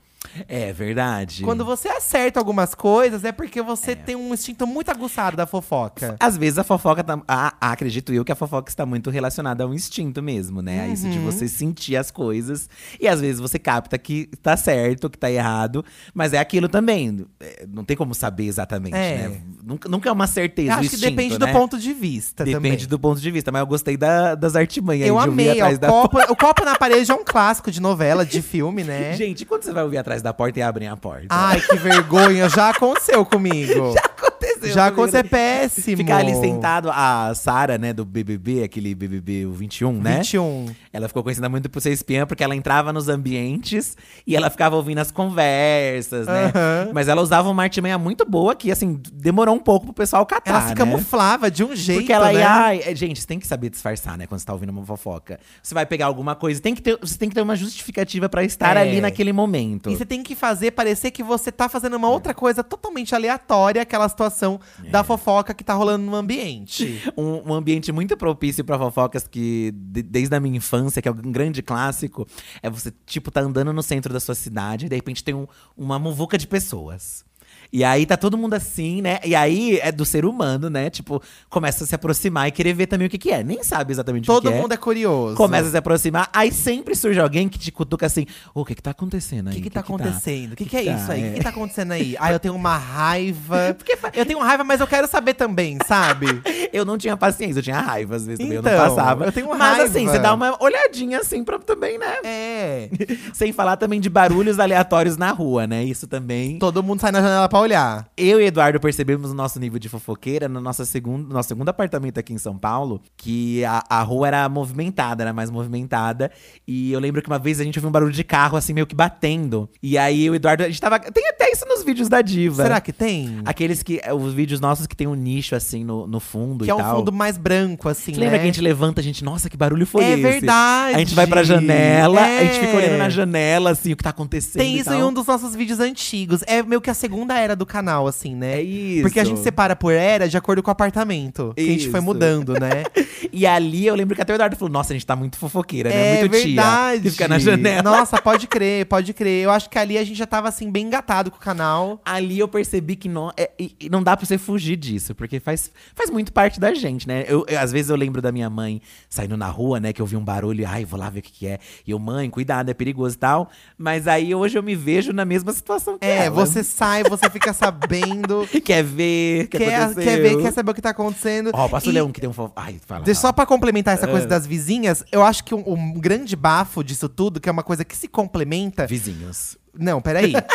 É verdade. Quando você acerta algumas coisas, é porque você tem um instinto muito aguçado da fofoca. Às vezes a fofoca tá. ah, acredito eu que a fofoca está muito relacionada ao instinto mesmo, né? A isso de Uhum. você sentir as coisas. E às vezes você capta que tá certo, que tá errado. Mas é aquilo também. é, Não tem como saber exatamente, É. né? Nunca, nunca é uma certeza. Eu acho que instinto, depende né? do ponto de vista Depende também. do ponto de vista, mas eu gostei da- das artimanhas Eu de ouvir amei, ó, atrás o da copo, o copo na parede é um clássico de novela, de filme, né? *laughs* Gente, quando você vai ouvir atrás da porta e abrem a porta? Ai, que vergonha, já aconteceu comigo. *laughs* Já aconteceu. Já comigo. aconteceu, é péssimo. Ficar ali sentado, a Sara, né, do BBB, aquele BBB o 21, né? 21. Ela ficou conhecida muito por ser espiã, porque ela entrava nos ambientes e ela ficava ouvindo as conversas, né? Aham. Mas ela usava uma artimanha muito boa que, assim, demorou um pouco pro pessoal catar, Ela se né? camuflava de um jeito, Porque ela né? ia. ai, é, gente, você tem que saber disfarçar, né? Quando você tá ouvindo uma fofoca. Você vai pegar alguma coisa, tem que ter, você tem que ter uma justificativa pra estar É. ali naquele momento. E você tem que fazer parecer que você tá fazendo uma outra coisa totalmente aleatória, aquela situação É. da fofoca que tá rolando no ambiente. *laughs* um, um ambiente muito propício pra fofocas que, de- desde a minha infância, que é um grande clássico, é você, tipo, tá andando no centro da sua cidade e de repente tem um- uma muvuca de pessoas. E aí tá todo mundo assim, né? E aí é do ser humano, né? Tipo, começa a se aproximar e querer ver também o que, que é. Nem sabe exatamente o Todo que que mundo é curioso. Começa a se aproximar, aí sempre surge alguém que te cutuca assim: Ô, o que que tá acontecendo O aí? que, que tá acontecendo? O que, que, que é isso aí? O É. que, que tá acontecendo aí? Ah, eu tenho uma raiva. *laughs* Eu tenho raiva, mas eu quero saber também, sabe? *laughs* Eu não tinha paciência, eu tinha raiva às vezes também, eu não Então, passava. eu tenho Mas assim, raiva. você dá uma olhadinha assim pra também, né? É. *laughs* Sem falar também de barulhos aleatórios na rua, né? Isso também. Todo mundo sai na janela pra olhar. Eu e Eduardo percebemos o nosso nível de fofoqueira no nosso segundo, nosso segundo apartamento aqui em São Paulo, que a, a rua era movimentada, era mais movimentada. E eu lembro que uma vez a gente ouviu um barulho de carro, assim, meio que batendo. E aí o Eduardo, a gente tava. Tem até isso nos vídeos da Diva. Será que tem? Aqueles que. Os vídeos nossos que tem um nicho, assim, no, no fundo Que e é um tal. fundo mais branco, assim, Você lembra né? que a gente levanta, a gente, nossa, que barulho foi É esse? verdade. A gente vai pra janela, a gente fica É. olhando na janela, assim, o que tá acontecendo. Tem isso tal. em um dos nossos vídeos antigos. É meio que a segunda era do canal, assim, né? É isso. Porque a gente separa por era de acordo com o apartamento. Que a gente foi mudando, né? *laughs* E ali eu lembro que até o Eduardo falou: Nossa, a gente tá muito fofoqueira, né? é Muito verdade. tia. Que fica na janela. Nossa, pode crer, pode crer. Eu acho que ali a gente já tava, assim, bem engatado com o canal. Ali eu percebi que não, é, e- não dá pra você fugir disso, porque faz, faz muito parte da gente, né? Eu, eu- às vezes eu lembro da minha mãe saindo na rua, né? Que eu vi um barulho, ai, vou lá ver o que, que é. E eu, mãe, cuidado, é perigoso e tal. Mas aí hoje eu me vejo na mesma situação que É, ela. você sai, você *laughs* fica sabendo. *laughs* quer ver, que quer, aconteceu. quer ver, quer saber o que tá acontecendo. Ó, posso E- ler um que tem um fofo. Ai, fala. Deixa só pra complementar essa coisa das vizinhas, eu acho que um, um grande bafo disso tudo, que é uma coisa que se complementa. Vizinhos. Não, peraí. *laughs*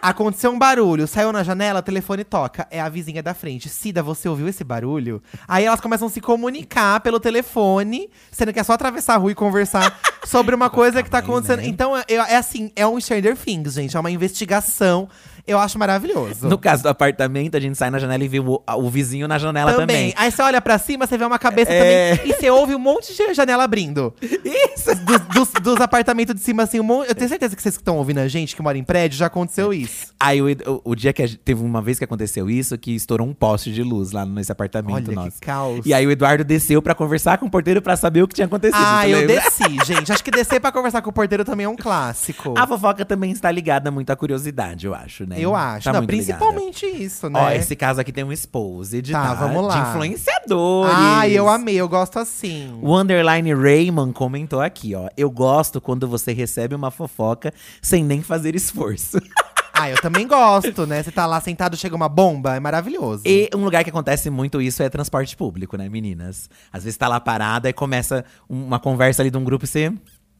Aconteceu um barulho, saiu na janela, o telefone toca. É a vizinha da frente. Cida, você ouviu esse barulho? Aí elas começam a se comunicar pelo telefone, sendo que é só atravessar a rua e conversar *laughs* sobre uma coisa que tá acontecendo. né? Então, é, é assim, é um Stranger Things, gente. É uma investigação Eu acho maravilhoso. No caso do apartamento, a gente sai na janela e vê o, o vizinho na janela também. Aí você olha pra cima, você vê uma cabeça É. também. E você ouve um monte de janela abrindo. Isso! Dos, dos- dos apartamentos de cima, assim, um monte. Eu tenho certeza que vocês que estão ouvindo a gente, que mora em prédio, já aconteceu isso. Aí o, o- o dia que gente, teve uma vez que aconteceu isso, que estourou um poste de luz lá nesse apartamento Olha que nosso. caos. E aí o Eduardo desceu pra conversar com o porteiro pra saber o que tinha acontecido. Ah, eu lembra? desci, *laughs* gente. Acho que descer pra conversar com o porteiro também é um clássico. A fofoca também está ligada muito à curiosidade, eu acho, né? Eu acho. Tá Não, muito ligada. principalmente isso, né? Ó, esse caso aqui tem um exposed, Tá, tá? vamos lá. De influenciadores. Ai, eu amei, eu gosto assim. O underline Raymond comentou aqui, ó. Eu gosto quando você recebe uma fofoca sem nem fazer esforço. *laughs* Ah, eu também gosto, né? Você tá lá sentado, chega uma bomba, é maravilhoso. E um lugar que acontece muito isso é transporte público, né, meninas? Às vezes tá lá parada e começa uma conversa ali de um grupo e você.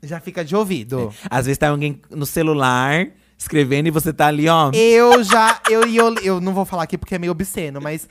Já fica de ouvido. Às vezes tá alguém no celular escrevendo e você tá ali, ó. Eu já. Eu, eu, eu não vou falar aqui porque é meio obsceno, mas.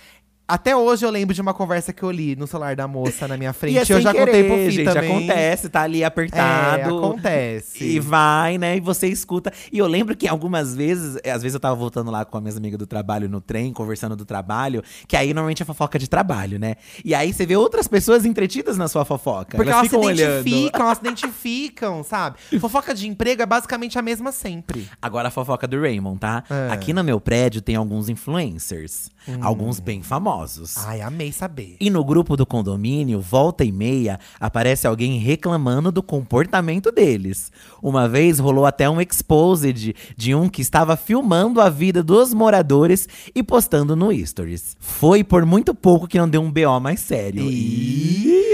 Até hoje eu lembro de uma conversa que eu li no celular da moça na minha *laughs* frente. E é eu já querer, contei pro Fih gente, também. acontece, tá ali apertado. É, acontece. E vai, né? E você escuta. E eu lembro que algumas vezes, eh, às vezes eu tava voltando lá com as minhas amigas do trabalho no trem, conversando do trabalho, que aí normalmente é fofoca de trabalho, né? E aí você vê outras pessoas entretidas na sua fofoca. Porque elas elas, se identificam, elas se *laughs* identificam, sabe? Fofoca de emprego é basicamente a mesma sempre. Agora a fofoca do Raymond, tá? É. Hum. Aqui no meu prédio tem alguns influencers. Alguns bem famosos. Ai, amei saber. E no grupo do condomínio, volta e meia, aparece alguém reclamando do comportamento deles. Uma vez rolou até um exposed de um que estava filmando a vida dos moradores e postando no Stories. Foi por muito pouco que não deu um BO mais sério. E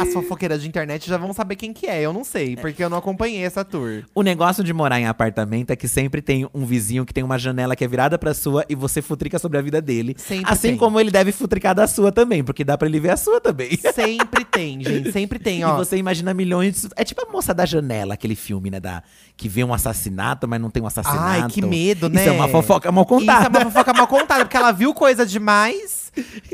as fofoqueiras de internet já vão saber quem que é. Eu não sei, porque eu não acompanhei essa tour. O negócio de morar em apartamento é que sempre tem um vizinho que tem uma janela que é virada pra sua e você futrica sobre a vida dele. Sempre assim tem. como ele deve futricar da sua também, porque dá pra ele ver a sua também. *laughs* Sempre tem, gente. Sempre tem, E ó. você imagina milhões de... É tipo a moça da janela, aquele filme, né? Da... Que vê um assassinato, mas não tem um assassinato. Ai, que medo, né? Isso é uma fofoca mal Isso é contada. uma fofoca mal contada, porque ela viu coisa demais,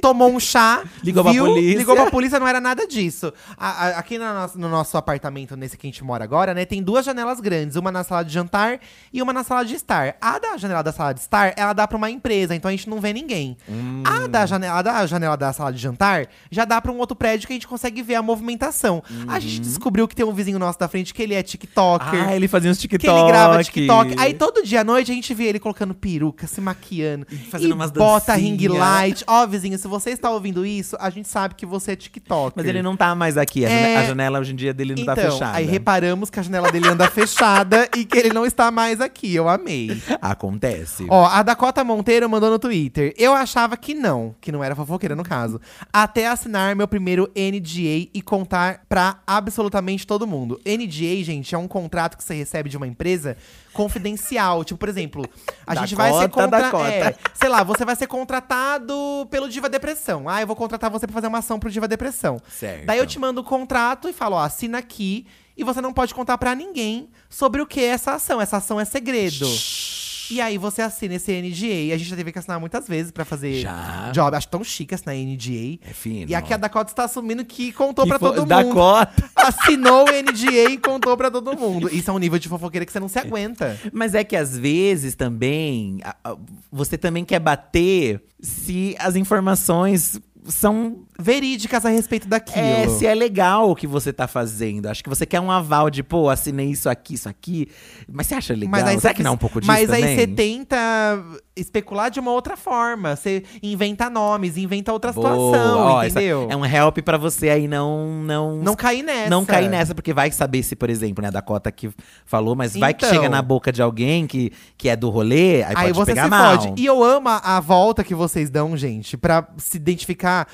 tomou um chá, Ligou pra viu, polícia. Ligou pra polícia, não era nada disso. A- a- aqui no nosso, no nosso apartamento, nesse que a gente mora agora, né, tem duas janelas grandes, uma na sala de jantar e uma na sala de estar. A da janela da sala de estar, ela dá pra uma empresa, então a gente não vê ninguém. Hum. A da janela, a da janela da sala de jantar já dá pra um outro prédio que a gente consegue ver a movimentação. A gente descobriu que tem um vizinho nosso da frente que ele é TikToker. Ah, ele fazia uns TikTok. Que ele grava TikTok. Aí todo dia à noite a gente vê ele colocando peruca, se maquiando. fazendo e umas bota dancinhas. ring light. Ó, vizinho, se você está ouvindo isso, a gente sabe que você é TikTok. Mas ele não tá mais aqui. A, É. jane- a janela hoje em dia dele não então, tá fechada. aí reparamos que a janela dele anda fechada *laughs* e que ele não está mais aqui. Eu amei. Acontece. Ó, a Dakota Monteiro mandou no Twitter. Eu achava que não, que não era fofoqueira no caso. Até assinar meu primeiro NDA e contar pra absolutamente todo mundo. NDA, gente, é um contrato que você recebe de uma empresa confidencial. Tipo, por exemplo, a gente vai ser Dakota, contra... Dakota. é, sei lá, você vai ser contratado pelo Diva Depressão. Ah, eu vou contratar você pra fazer uma ação pro Diva Depressão. Certo. Daí eu te mando o contrato e falo, ó, assina aqui. E você não pode contar pra ninguém sobre o que é essa ação. Essa ação é segredo. E aí você assina esse NDA. A gente já teve que assinar muitas vezes pra fazer Já. job. Acho tão chique assinar NDA. É fino. E aqui a Dakota está assumindo que contou Que pra todo mundo. Dakota. *laughs* Assinou o NDA e contou pra todo mundo. Isso é um nível de fofoqueira que você não se aguenta. Mas é que às vezes também você também quer bater se as informações são Verídicas a respeito daquilo. É, se é legal o que você tá fazendo. Acho que você quer um aval de, pô, assinei isso aqui, isso aqui. Mas você acha legal? aí Será que não é um pouco disso Mas também? aí você tenta especular de uma outra forma. Você inventa nomes, inventa outra Boa, situação, ó, entendeu? É um help pra você aí não não Não cair nessa. não cair nessa, porque vai saber se, por exemplo, né, a Dakota que falou, mas vai que Então. chega na boca de alguém que, que é do rolê, aí, Aí pode você pegar se mal. fode. E eu amo a, a volta que vocês dão, gente, pra se identificar.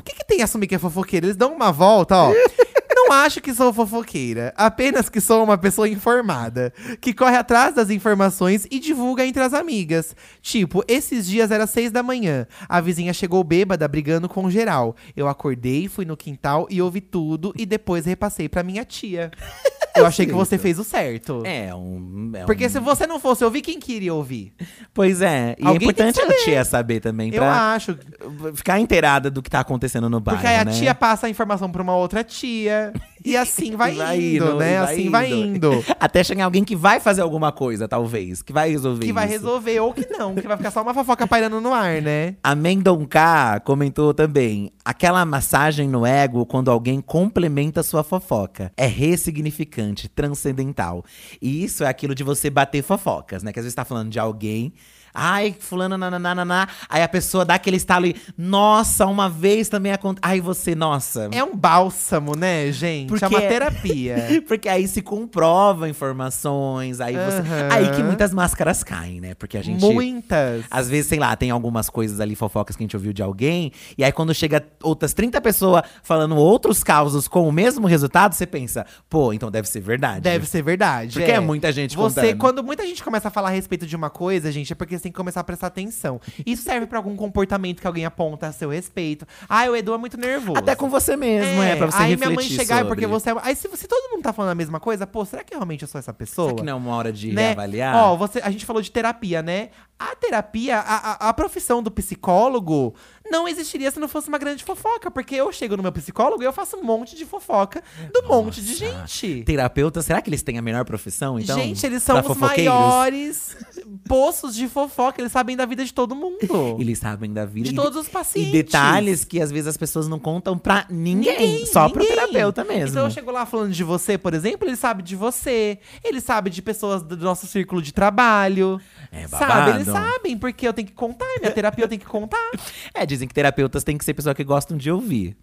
Por que, que tem assumir que é fofoqueira? Eles dão uma volta, ó. *laughs* Não acho que sou fofoqueira, apenas que sou uma pessoa informada, que corre atrás das informações e divulga entre as amigas. Tipo, esses dias era seis da manhã, a vizinha chegou bêbada brigando com geral. Eu acordei, fui no quintal e ouvi tudo e depois repassei pra minha tia. *laughs* Eu achei que você fez o certo. É um. é Porque um- se você não fosse ouvir, quem queria ouvir? Pois é. E Alguém é tem que importante a saber. tia saber também, Eu pra acho. ficar inteirada do que tá acontecendo no bairro. Porque aí a né? tia passa a informação pra uma outra tia. E assim vai, Vai indo, indo, né? vai assim vai indo. indo. *laughs* Até chegar alguém que vai fazer alguma coisa, talvez. Que vai resolver Que vai isso. resolver, ou que não, que vai ficar só uma fofoca pairando no ar, né? A Mendon K comentou também: aquela massagem no ego quando alguém complementa sua fofoca. É ressignificante, transcendental. E isso é aquilo de você bater fofocas, né? Que às vezes tá falando de alguém. Ai, fulano, nananana. Aí a pessoa dá aquele estalo e. Nossa, uma vez também aconteceu. Ai, você, nossa. É um bálsamo, né, gente? Porque é uma é- terapia. *laughs* Porque aí se comprova informações, aí você. Aham. Aí que muitas máscaras caem, né? Porque a gente. Muitas. Às vezes, sei lá, tem algumas coisas ali, fofocas que a gente ouviu de alguém. E aí, quando chega outras 30 pessoas falando outros causos com o mesmo resultado, você pensa, pô, então deve ser verdade. Deve ser verdade. Porque é muita gente Você, contando. quando muita gente começa a falar a respeito de uma coisa, gente, é porque você tem que começar a prestar atenção. Isso serve pra algum comportamento que alguém aponta a seu respeito. Ah, o Edu é muito nervoso. Até com você mesmo, é, pra você Aí refletir minha mãe chegar, sobre. porque você é. Aí se, você todo mundo tá falando a mesma coisa, pô, será que realmente eu sou essa pessoa? Será que não é uma hora de né? reavaliar? Ó, você, a gente falou de terapia, né? A terapia, a, a, a profissão do psicólogo não existiria se não fosse uma grande fofoca. Porque eu chego no meu psicólogo e eu faço um monte de fofoca do monte de gente. Terapeuta, será que eles têm a melhor profissão, então? gente, eles são os maiores poços de fofoca. Eles sabem da vida de todo mundo. *laughs* Eles sabem da vida. De E- todos os pacientes. E detalhes que às vezes as pessoas não contam pra ninguém. Ninguém, só pro ninguém. terapeuta mesmo. Então eu chego lá falando de você, por exemplo, ele sabe de você. Ele sabe de pessoas do nosso círculo de trabalho. É sabe? babado. Eles sabem, porque eu tenho que contar. Minha terapia eu tenho que contar. *laughs* É, dizem que terapeutas têm que ser pessoas que gostam de ouvir.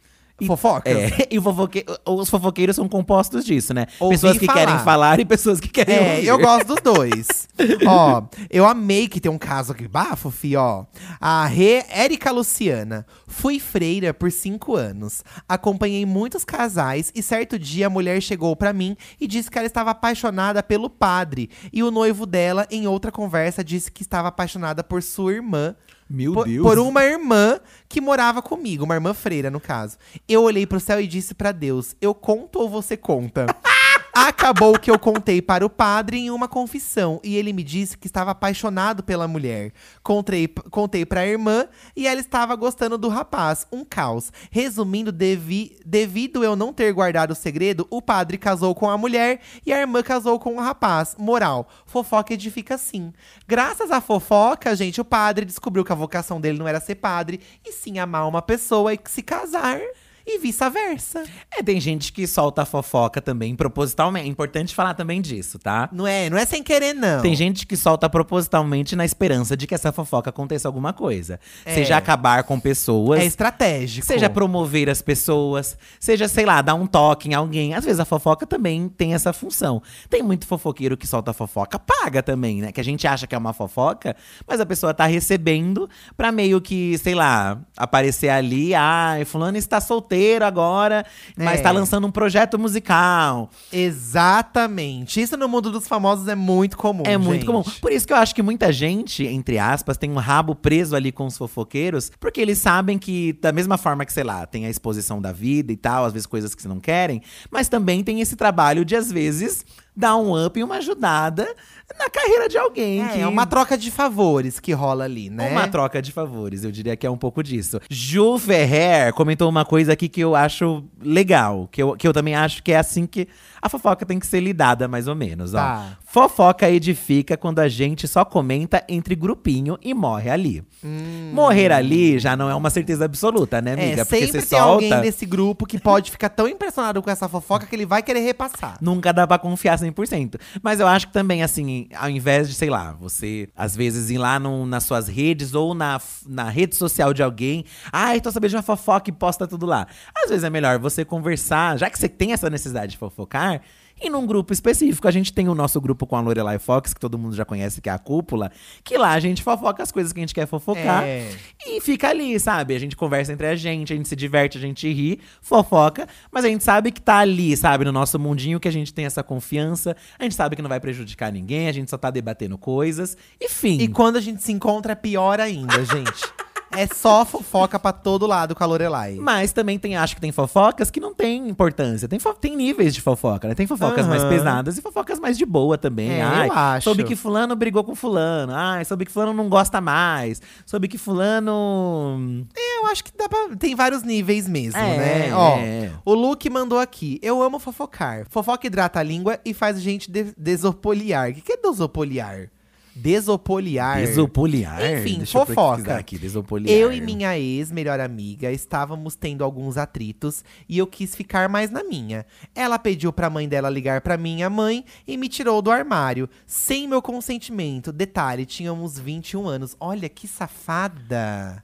Fofocas? É, *laughs* e fofoque... os fofoqueiros são compostos disso, né? Pessoas e que falar. querem falar e pessoas que querem É, ouvir. eu gosto dos dois. *laughs* ó, eu amei que tem um caso aqui, bafo, fi, ó. A Rê Érica Luciana. Fui freira por cinco anos. Acompanhei muitos casais e certo dia a mulher chegou pra mim e disse que ela estava apaixonada pelo padre. E o noivo dela, em outra conversa, disse que estava apaixonada por sua irmã. Meu por, Deus. por uma irmã que morava comigo, uma irmã freira, no caso. Eu olhei pro céu e disse pra Deus: Eu conto ou você conta? *laughs* Acabou que eu contei para o padre em uma confissão e ele me disse que estava apaixonado pela mulher. Contei, contei para a irmã e ela estava gostando do rapaz. Um caos. Resumindo, devi, devido eu não ter guardado o segredo, o padre casou com a mulher e a irmã casou com o rapaz. Moral: fofoca edifica sim. Graças à fofoca, gente, o padre descobriu que a vocação dele não era ser padre e sim amar uma pessoa e se casar. E vice-versa. É, tem gente que solta fofoca também propositalmente. É importante falar também disso, tá? Não é, não é sem querer, não. Tem gente que solta propositalmente na esperança de que essa fofoca aconteça alguma coisa. É. Seja acabar com pessoas. É estratégico. Seja promover as pessoas, seja, sei lá, dar um toque em alguém. Às vezes a fofoca também tem essa função. Tem muito fofoqueiro que solta fofoca, paga também, né? Que a gente acha que é uma fofoca, mas a pessoa tá recebendo pra meio que, sei lá, aparecer ali. Ah, fulano está solteiro agora, mas É. tá lançando um projeto musical. Exatamente. Isso no mundo dos famosos é muito comum. É muito gente. comum. Por isso que eu acho que muita gente, entre aspas, tem um rabo preso ali com os fofoqueiros, porque eles sabem que, da mesma forma que, sei lá, tem a exposição da vida e tal, às vezes coisas que não querem, mas também tem esse trabalho de, às vezes, dar um up e uma ajudada na carreira de alguém. É, que... é uma troca de favores que rola ali, né? Uma troca de favores, eu diria que é um pouco disso. Ju Ferrer comentou uma coisa aqui que eu acho legal, que eu, que eu também acho que é assim que a fofoca tem que ser lidada, mais ou menos. Ó. Tá. Fofoca edifica quando a gente só comenta entre grupinho e morre ali. Morrer ali já não é uma certeza absoluta, né, amiga? Hum. É, Porque você tem solta. alguém desse grupo que pode ficar tão impressionado com essa fofoca que ele vai querer repassar. Nunca dá pra confiar 100%. Mas eu acho que também, assim, ao invés de, sei lá, você às vezes ir lá num- nas suas redes ou na, na rede social de alguém. Ai, tô sabendo de uma fofoca e posta tudo lá. Às vezes é melhor você conversar, já que você tem essa necessidade de fofocar. E num grupo específico, a gente tem o nosso grupo com a Lorelai Fox, que todo mundo já conhece, que é a cúpula, que lá a gente fofoca as coisas que a gente quer fofocar. É. E fica ali, sabe? A gente conversa entre a gente, a gente se diverte, a gente ri, fofoca, mas a gente sabe que tá ali, sabe? No nosso mundinho que a gente tem essa confiança, a gente sabe que não vai prejudicar ninguém, a gente só tá debatendo coisas, enfim. E quando a gente se encontra, é pior ainda, gente. É só fofoca pra todo lado com a Lorelai. Mas também tem, acho que tem fofocas que não tem importância. Tem, tem níveis de fofoca, né? Tem fofocas mais pesadas e fofocas mais de boa também. É, Ai, eu acho. Soube que fulano brigou com fulano. Ai, soube que fulano não gosta mais. Soube que fulano… Eu acho que dá pra. Tem vários níveis mesmo, É, né? Ó, é. o Luke mandou aqui. Eu amo fofocar. Fofoca hidrata a língua e faz a gente de desopoliar. O que, que é desopoliar? Desopoliar. Desopoliar. Enfim, Deixa eu fofoca. pesquisar aqui, desopoliar. Eu e minha ex, melhor amiga, estávamos tendo alguns atritos e eu quis ficar mais na minha. Ela pediu pra mãe dela ligar pra minha mãe e me tirou do armário, sem meu consentimento. Detalhe, tínhamos 21 anos. Olha que safada.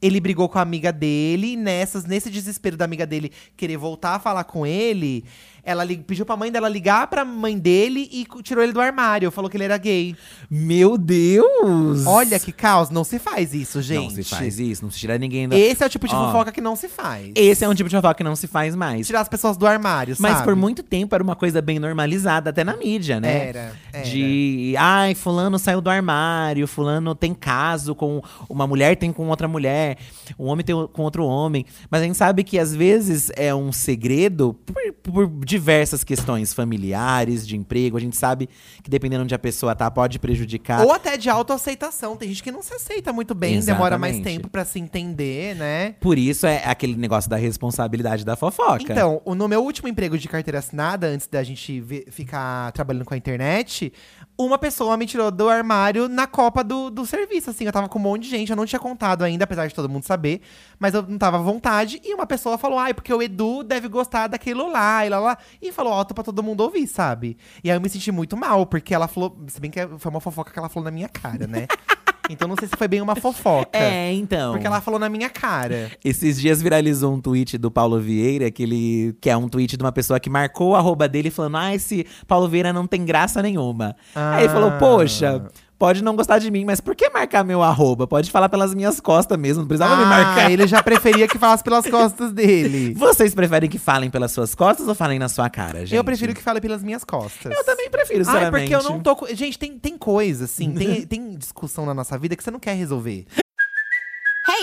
Ele brigou com a amiga dele, e nessas, nesse desespero da amiga dele querer voltar a falar com ele, ela pediu pra mãe dela ligar pra mãe dele e tirou ele do armário. Falou que ele era gay. Meu Deus! Olha que caos, não se faz isso, gente. Não se faz isso, não se tira ninguém da… Esse é o tipo de Ó. fofoca que não se faz. Esse é um tipo de fofoca que não se faz mais. Tirar as pessoas do armário, Mas sabe? por muito tempo era uma coisa bem normalizada, até na mídia, né? Era, era. De, ai, fulano saiu do armário, fulano tem caso com uma mulher, tem com outra mulher, um homem tem com outro homem. Mas a gente sabe que às vezes é um segredo por, por diversas questões familiares, de emprego. A gente sabe que dependendo onde a pessoa tá, pode prejudicar. Ou até de autoaceitação. Tem gente que não se aceita muito bem, demora mais Exatamente. tempo pra se entender, né? Por isso é aquele negócio da responsabilidade da fofoca. Então, no meu último emprego de carteira assinada, antes da gente ficar trabalhando com a internet, uma pessoa me tirou do armário na copa do, do serviço, assim. Eu tava com um monte de gente, eu não tinha contado ainda, apesar de todo mundo saber. Mas eu não tava à vontade. E uma pessoa falou, ai, porque o Edu deve gostar daquilo lá, e lá, lá. E falou alto pra todo mundo ouvir, sabe? E aí eu me senti muito mal, porque ela falou… Se bem que foi uma fofoca que ela falou na minha cara, né? *laughs* então não sei se foi bem uma fofoca. É, então. Porque ela falou na minha cara. Esses dias viralizou um tweet do Paulo Vieira, que, ele, que é um tweet de uma pessoa que marcou o arroba dele falando: Ah, esse Paulo Vieira não tem graça nenhuma. Aí ele falou: Ah. Poxa, pode não gostar de mim, mas por que marcar meu arroba? Pode falar pelas minhas costas mesmo, não precisava me marcar. Ah, ele já preferia que falasse pelas costas dele. *laughs* Vocês preferem que falem pelas suas costas ou falem na sua cara, gente? Eu prefiro que fale pelas minhas costas. Eu também prefiro, sinceramente. porque eu não tô. Gente, tem, tem coisa, assim, tem, *laughs* tem discussão na nossa vida que você não quer resolver.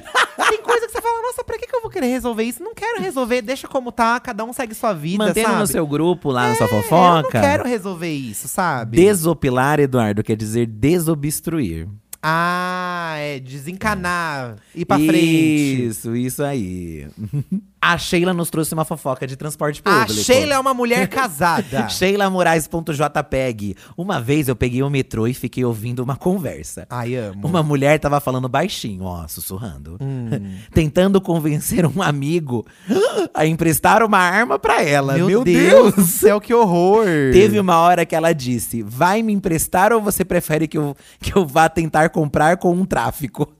*laughs* Tem coisa que você fala, nossa, pra que, que eu vou querer resolver isso? Não quero resolver, deixa como tá, cada um segue sua vida, Mantendo sabe? no seu grupo lá na sua É, Eu não fofoca. quero resolver isso, sabe? Desopilar, Eduardo, quer dizer desobstruir. Ah, é, desencanar, ir pra frente. Isso, isso aí. *laughs* A Sheila nos trouxe uma fofoca de transporte A público. Sheila é uma mulher *laughs* casada. Sheila Moraes.jpeg. Uma vez eu peguei o metrô e fiquei ouvindo uma conversa. Ai, amo. Uma mulher tava falando baixinho, ó, sussurrando. Hum. *laughs* Tentando convencer um amigo *gasps* a emprestar uma arma pra ela. Meu, Meu, Deus, do céu, que horror. Teve uma hora que ela disse: Vai me emprestar ou você prefere que eu, que eu vá tentar comprar com um tráfico?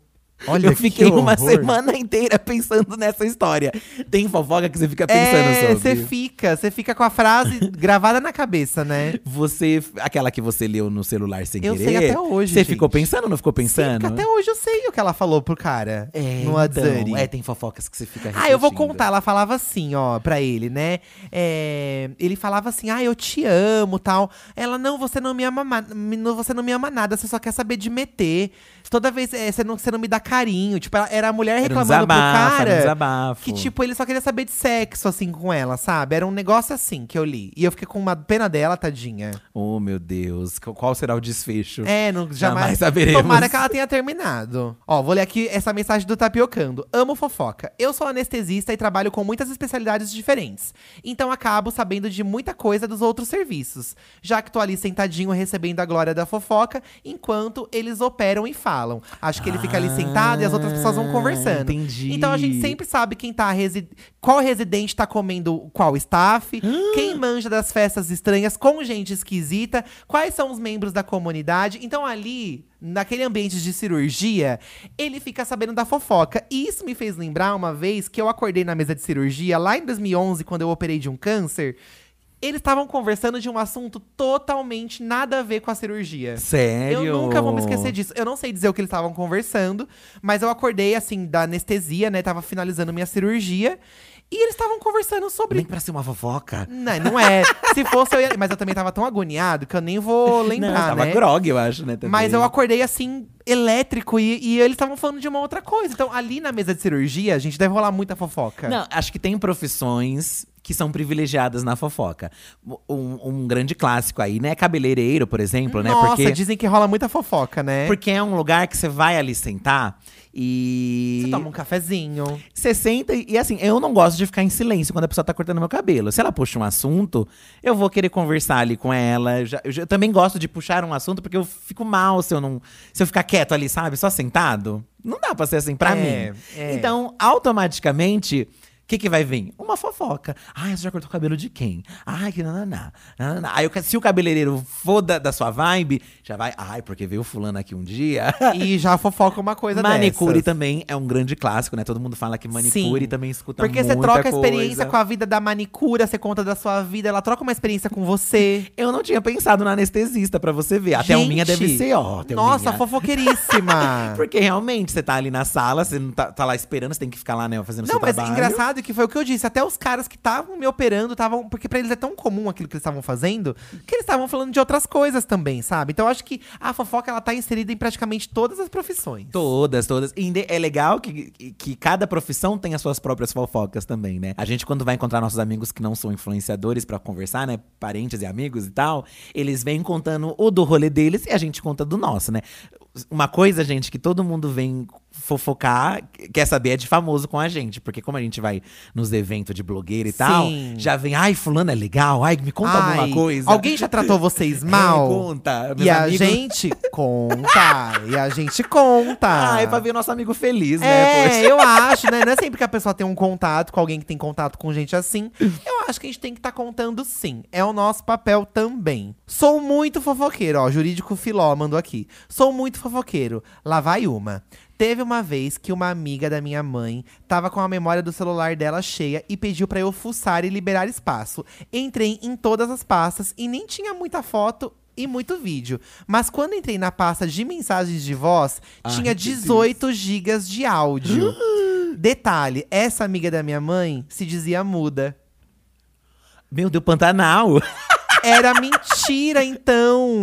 Olha eu que fiquei uma semana inteira pensando nessa história. Tem fofoca que você fica pensando É, sobre. você fica, você fica com a frase *laughs* gravada na cabeça, né? Você, aquela que você leu no celular sem Eu querer. sei até hoje, Você gente. ficou pensando, não ficou pensando? Sim, até hoje eu sei o que ela falou pro cara É, no WhatsApp. então, é, tem fofocas que você fica Ah, eu vou contar. Ela falava assim, ó, pra ele, né? É, ele falava assim, ah, eu te amo, tal. Ela, não, você não me ama, você não me ama nada, você só quer saber de meter. Toda vez é, você, não, você não me dá carinho. Tipo, ela- era a mulher Era um reclamando pro desabafo, cara. um desabafo. Que, tipo, ele só queria saber de sexo, assim, com ela, sabe? Era um negócio assim que eu li. E eu fiquei com uma pena dela, tadinha. Oh, meu Deus. Qu- Qual será o desfecho? É, não, jamais, Jamais saberemos. Tomara que ela tenha terminado. Ó, vou ler aqui essa mensagem do Tapiocando. Amo fofoca. Eu sou anestesista e trabalho com muitas especialidades diferentes. Então acabo sabendo de muita coisa dos outros serviços. Já que tô ali sentadinho recebendo a glória da fofoca, enquanto eles operam e falam. Acho que ele fica ali Ah. Parada e as outras pessoas vão Ah, conversando. entendi. Então a gente sempre sabe quem tá resi qual residente tá comendo qual staff, quem manja das festas estranhas com gente esquisita, quais são os membros da comunidade. Então ali, naquele ambiente de cirurgia, ele fica sabendo da fofoca. E isso me fez lembrar uma vez que eu acordei na mesa de cirurgia lá em 2011, quando eu operei de um câncer. Eles estavam conversando de um assunto totalmente nada a ver com a cirurgia. Sério? Eu nunca vou me esquecer disso. Eu não sei dizer o que eles estavam conversando, mas eu acordei, assim, da anestesia, né? Tava finalizando minha cirurgia. E eles estavam conversando sobre. Nem pra ser uma fofoca. Não, não é. Se fosse, eu ia. Mas eu também tava tão agoniado que eu nem vou Não, lembrar, tava né? grog, eu acho, né? também. Mas eu acordei assim, elétrico, e, e eles estavam falando de uma outra coisa. Então, ali na mesa de cirurgia, a gente deve rolar muita fofoca. Não, acho que tem profissões que são privilegiadas na fofoca. Um, um grande clássico aí, né? Cabeleireiro, por exemplo, né? Nossa, Porque, dizem que rola muita fofoca, né? porque é um lugar que você vai ali sentar e. Você toma um cafezinho. Você senta e, e, assim, eu não gosto de ficar em silêncio quando a pessoa tá cortando meu cabelo. Se ela puxa um assunto, eu vou querer conversar ali com ela. Eu, já- eu já- eu também gosto de puxar um assunto porque eu fico mal se eu não. Se eu ficar quieto ali, sabe? Só sentado. Não dá pra ser assim pra É, mim. é. Então, automaticamente. O que, que vai vir? Uma fofoca. Ai, você já cortou o cabelo de quem? Ai, que nananá. nananá. Aí, se o cabeleireiro for da, da sua vibe, já vai. Ai, porque veio fulano aqui um dia. *laughs* E já fofoca uma coisa Manicure dessas. também é um grande clássico, né? Todo mundo fala que manicure Sim. também escuta Porque você muita troca a experiência coisa. com a vida da manicura, você conta da sua vida, ela troca uma experiência com você. Eu não tinha pensado na anestesista pra você ver. Até a Gente, minha deve ser, ó. a Nossa, minha. fofoqueiríssima. *laughs* Porque realmente, você tá ali na sala, você não tá, tá lá esperando, você tem que ficar lá, né, fazendo Não, seu mas trabalho. Que foi o que eu disse. Até os caras que estavam me operando estavam. Porque pra eles é tão comum aquilo que eles estavam fazendo, que eles estavam falando de outras coisas também, sabe? Então eu acho que a fofoca ela tá inserida em praticamente todas as profissões. Todas, todas. E é legal que, que cada profissão tem as suas próprias fofocas também, né? A gente, quando vai encontrar nossos amigos que não são influenciadores pra conversar, né? Parentes e amigos e tal, eles vêm contando o do rolê deles e a gente conta do nosso, né? Uma coisa, gente, que todo mundo vem fofocar, quer saber, é de famoso com a gente. Porque como a gente vai nos eventos de blogueira e tal, Sim. já vem, ai, fulano é legal, ai, me conta Ai, alguma coisa. Alguém já tratou vocês *laughs* É, mal? conta. E Meus a amigos- gente conta. *laughs* e a gente conta. Ah, é pra ver nosso amigo feliz, né? É, Poxa. eu acho, né? Não é sempre que a pessoa tem um contato com alguém que tem contato com gente assim. Eu acho que a gente tem que estar contando sim. É o nosso papel também. Sou muito fofoqueiro, ó. Jurídico Filó mandou aqui. Sou muito fofoqueiro. Lá vai uma. Teve uma vez que uma amiga da minha mãe tava com a memória do celular dela cheia e pediu pra eu fuçar e liberar espaço. Entrei em todas as pastas e nem tinha muita foto e muito vídeo. Mas quando entrei na pasta de mensagens de voz, Ai, tinha meu Deus. 18 gigas de áudio. *gasps* Detalhe, essa amiga da minha mãe se dizia muda. Meu Deus, Pantanal. *laughs* Era mentira, então.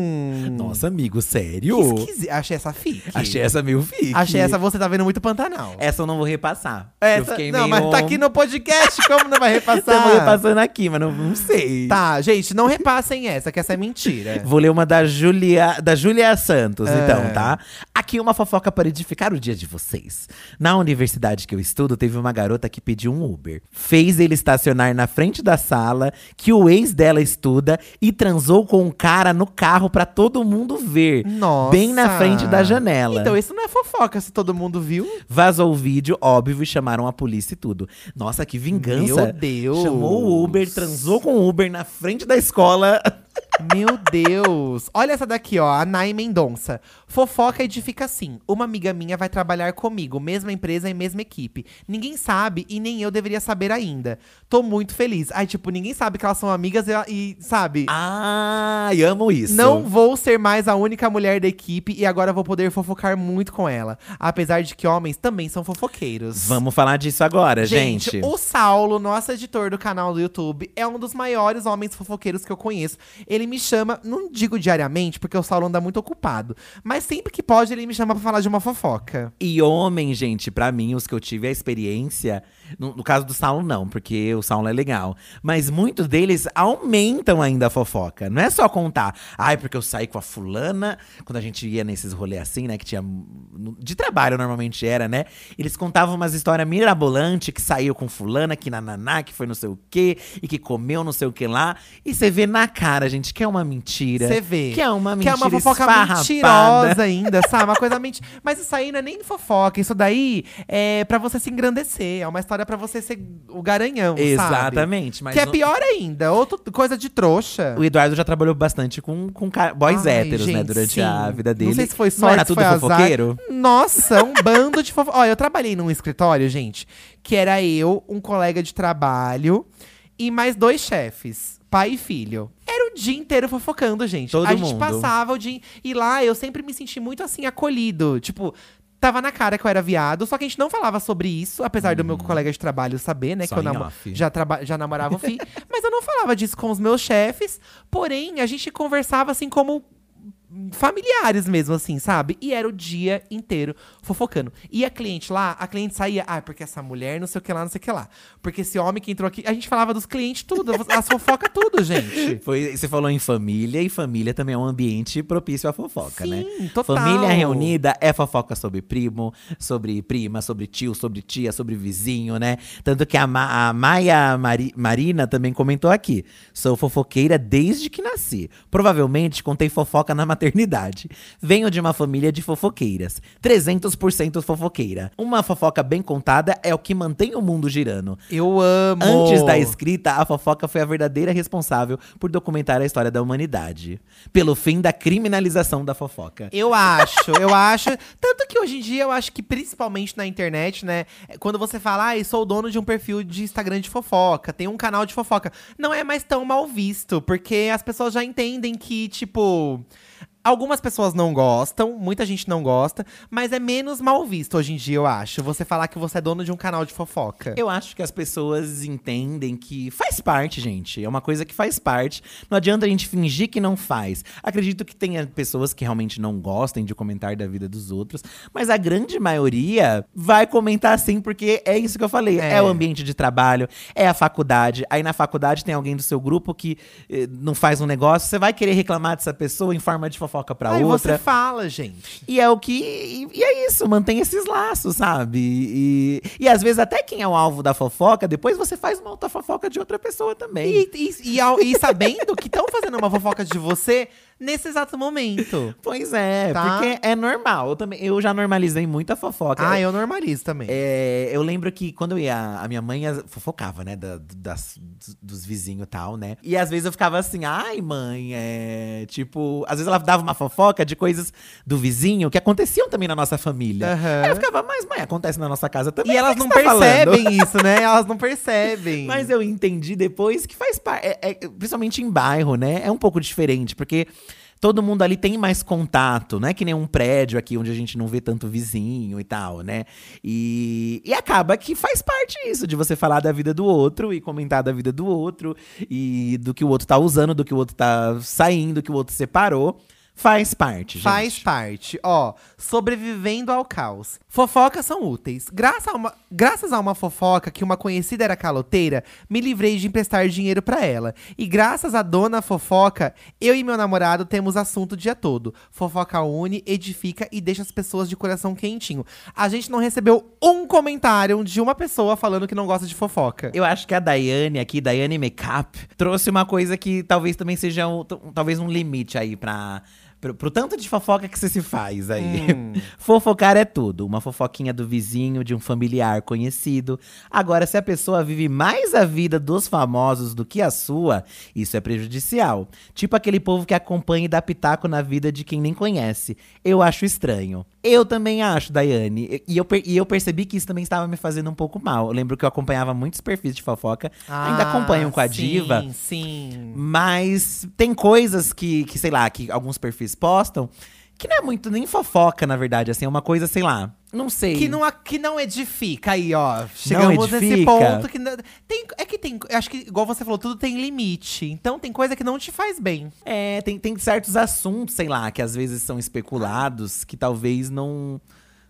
Nossa, amigo, Que sério? esquisito. Achei essa fique. Achei essa meio fique. Achei essa, você tá vendo muito Pantanal. Essa eu não vou repassar. Essa- eu fiquei não, meio... mas tá aqui no podcast, como não vai repassar? *laughs* Estamos repassando aqui, mas não, não sei. Tá, gente, não repassem essa, que essa é mentira. Vou ler uma da Julia, da Julia Santos, É. então, tá? Aqui uma fofoca para edificar o dia de vocês. Na universidade que eu estudo, teve uma garota que pediu um Uber. Fez ele estacionar na frente da sala, que o ex dela estuda, e transou com um cara no carro pra todo mundo ver. Nossa. Bem na frente da janela. Então isso não é fofoca, se todo mundo viu. Vazou o vídeo, óbvio, e chamaram a polícia e tudo. Nossa, que vingança. Meu Deus. Chamou o Uber, transou com o Uber na frente da escola. *laughs* Meu Deus! Olha essa daqui, ó, a Nai Mendonça. Fofoca edifica assim. Uma amiga minha vai trabalhar comigo, mesma empresa e mesma equipe. Ninguém sabe e nem eu deveria saber ainda. Tô muito feliz. Ai, tipo, ninguém sabe que elas são amigas e, e sabe? Ai, amo isso. Não vou ser mais a única mulher da equipe e agora vou poder fofocar muito com ela. Apesar de que homens também são fofoqueiros. Vamos falar disso agora, gente. O Saulo, nosso editor do canal do YouTube, é um dos maiores homens fofoqueiros que eu conheço. Ele me chama, não digo diariamente, porque o Saulo anda muito ocupado, mas sempre que pode ele me chama pra falar de uma fofoca. E homem, gente, pra mim, os que eu tive a experiência, No, no caso do Saulo, não, porque o Saulo é legal. Mas muitos deles aumentam ainda a fofoca. Não é só contar. Ai, porque eu saí com a fulana. Quando a gente ia nesses rolês assim, né? Que tinha. De trabalho normalmente era, né? Eles contavam umas histórias mirabolantes que saiu com fulana, que nananá, que foi não sei o quê, e que comeu não sei o que lá. E você vê na cara, gente, que é uma mentira. Você vê. Que é uma Que é mentira. uma fofoca mentirosa ainda, sabe? Uma coisa mentira. Mas isso aí não é nem fofoca. Isso daí é pra você se engrandecer. É uma história pra você ser o garanhão, sabe? Exatamente. Mas que é não- pior ainda. Outra coisa de trouxa. O Eduardo já trabalhou bastante com, com boys Ai, héteros, né? gente, Durante sim. a vida dele. Não sei se foi Não sorte, era tudo foi azar. fofoqueiro? Nossa, um bando de fofoca. Olha, eu trabalhei num escritório, gente, que era eu, um colega de trabalho e mais dois chefes, pai e filho. Era o dia inteiro fofocando, gente. Todo a gente mundo. passava o dia. E lá eu sempre me senti muito assim, acolhido. Tipo. Tava na cara que eu era viado, só que a gente não falava sobre isso, apesar do meu colega de trabalho saber, né? Só que eu namo- off. já, já namorava o fi. *laughs* Mas eu não falava disso com os meus chefes. Porém, a gente conversava assim como familiares mesmo, assim, sabe? E era o dia inteiro fofocando. E a cliente lá, a cliente saía, ah, porque essa mulher não sei o que lá, não sei o que lá. Porque esse homem que entrou aqui. A gente falava dos clientes tudo, *laughs* as fofoca tudo, gente. Foi, você falou em família, e família também é um ambiente propício à fofoca, né? Sim, total. Família reunida é fofoca sobre primo, sobre prima, sobre tio, sobre tia, sobre vizinho, né? Tanto que a, Ma- a Maia Mari- Marina também comentou aqui. Sou fofoqueira desde que nasci. Provavelmente contei fofoca na maternidade. Venho de uma família de fofoqueiras. 300% fofoqueira. Uma fofoca bem contada é o que mantém o mundo girando. Eu amo. Antes da escrita, a fofoca foi a verdadeira responsável por documentar a história da humanidade. Pelo fim da criminalização da fofoca. Eu acho, eu acho. Tanto que hoje em dia eu acho que, principalmente na internet, né? Quando você fala, ah, sou dono de um perfil de Instagram de fofoca, tem um canal de fofoca, não é mais tão mal visto, porque as pessoas já entendem que, tipo. Algumas pessoas não gostam, muita gente não gosta, mas é menos mal visto hoje em dia, eu acho. Você falar que você é dono de um canal de fofoca. Eu acho que as pessoas entendem que faz parte, gente. É uma coisa que faz parte. Não adianta a gente fingir que não faz. Acredito que tenha pessoas que realmente não gostem de comentar da vida dos outros, mas a grande maioria vai comentar sim, porque é isso que eu falei. É, É. o ambiente de trabalho, é a faculdade. Aí na faculdade tem alguém do seu grupo que eh, não faz um negócio, você vai querer reclamar dessa pessoa em forma de fofoca pra Aí outra. você fala, gente. E é o que. E, e é isso, mantém esses laços, sabe? E, e às vezes, até quem é o alvo da fofoca, depois você faz uma outra fofoca de outra pessoa também. E, e, e, e sabendo que estão fazendo uma fofoca de você nesse exato momento. *laughs* Pois é, Tá. porque é normal. Eu, também, eu já normalizei muita fofoca. Ah, eu normalizo também. É, eu lembro que quando eu ia, a minha mãe fofocava, né, da- das- dos, vizinhos e tal, né? E às vezes eu ficava assim, ai, mãe, é. Tipo, às vezes ela dava uma fofoca de coisas do vizinho que aconteciam também na nossa família. Aham. Aí eu ficava, mas mãe, acontece na nossa casa também. E elas não tá falando?" percebem isso, né? Elas não percebem. *laughs* Mas eu entendi depois que faz parte. principalmente em bairro, né? É um pouco diferente, porque. Todo mundo ali tem mais contato, não é que nem um prédio aqui onde a gente não vê tanto vizinho e tal, né? E, e acaba que faz parte isso, de você falar da vida do outro e comentar da vida do outro, e do que o outro tá usando, do que o outro tá saindo, do que o outro separou. Faz parte, gente. Faz parte. Ó, sobrevivendo ao caos. Fofocas são úteis. Graças a, uma, graças a uma fofoca que uma conhecida era caloteira, me livrei de emprestar dinheiro pra ela. E graças à dona fofoca, eu e meu namorado temos assunto o dia todo. Fofoca une, edifica e deixa as pessoas de coração quentinho. A gente não recebeu um comentário de uma pessoa falando que não gosta de fofoca. Eu acho que a Daiane aqui, Daiane Makeup, trouxe uma coisa que talvez também seja um, talvez um limite aí pra. Pro, pro tanto de fofoca que você se faz aí. *laughs* Fofocar é tudo. Uma fofoquinha do vizinho, de um familiar conhecido. Agora, se a pessoa vive mais a vida dos famosos do que a sua, isso é prejudicial. Tipo aquele povo que acompanha e dá pitaco na vida de quem nem conhece. Eu acho estranho. Eu também acho, Daiane. E eu, e eu percebi que isso também estava me fazendo um pouco mal. Eu lembro que eu acompanhava muitos perfis de fofoca. ainda acompanho com a Ah, sim, diva. Sim. Mas tem coisas que, que, sei lá, que alguns perfis postam que não é muito nem fofoca, na verdade. Assim, é uma coisa, sei lá. Não sei. Que não, que não edifica aí, ó. Chegamos nesse edifica? ponto que. não- Tem, é que tem. Acho que, igual você falou, tudo tem limite. Então tem coisa que não te faz bem. É, tem, tem certos assuntos, sei lá, que às vezes são especulados, que talvez não.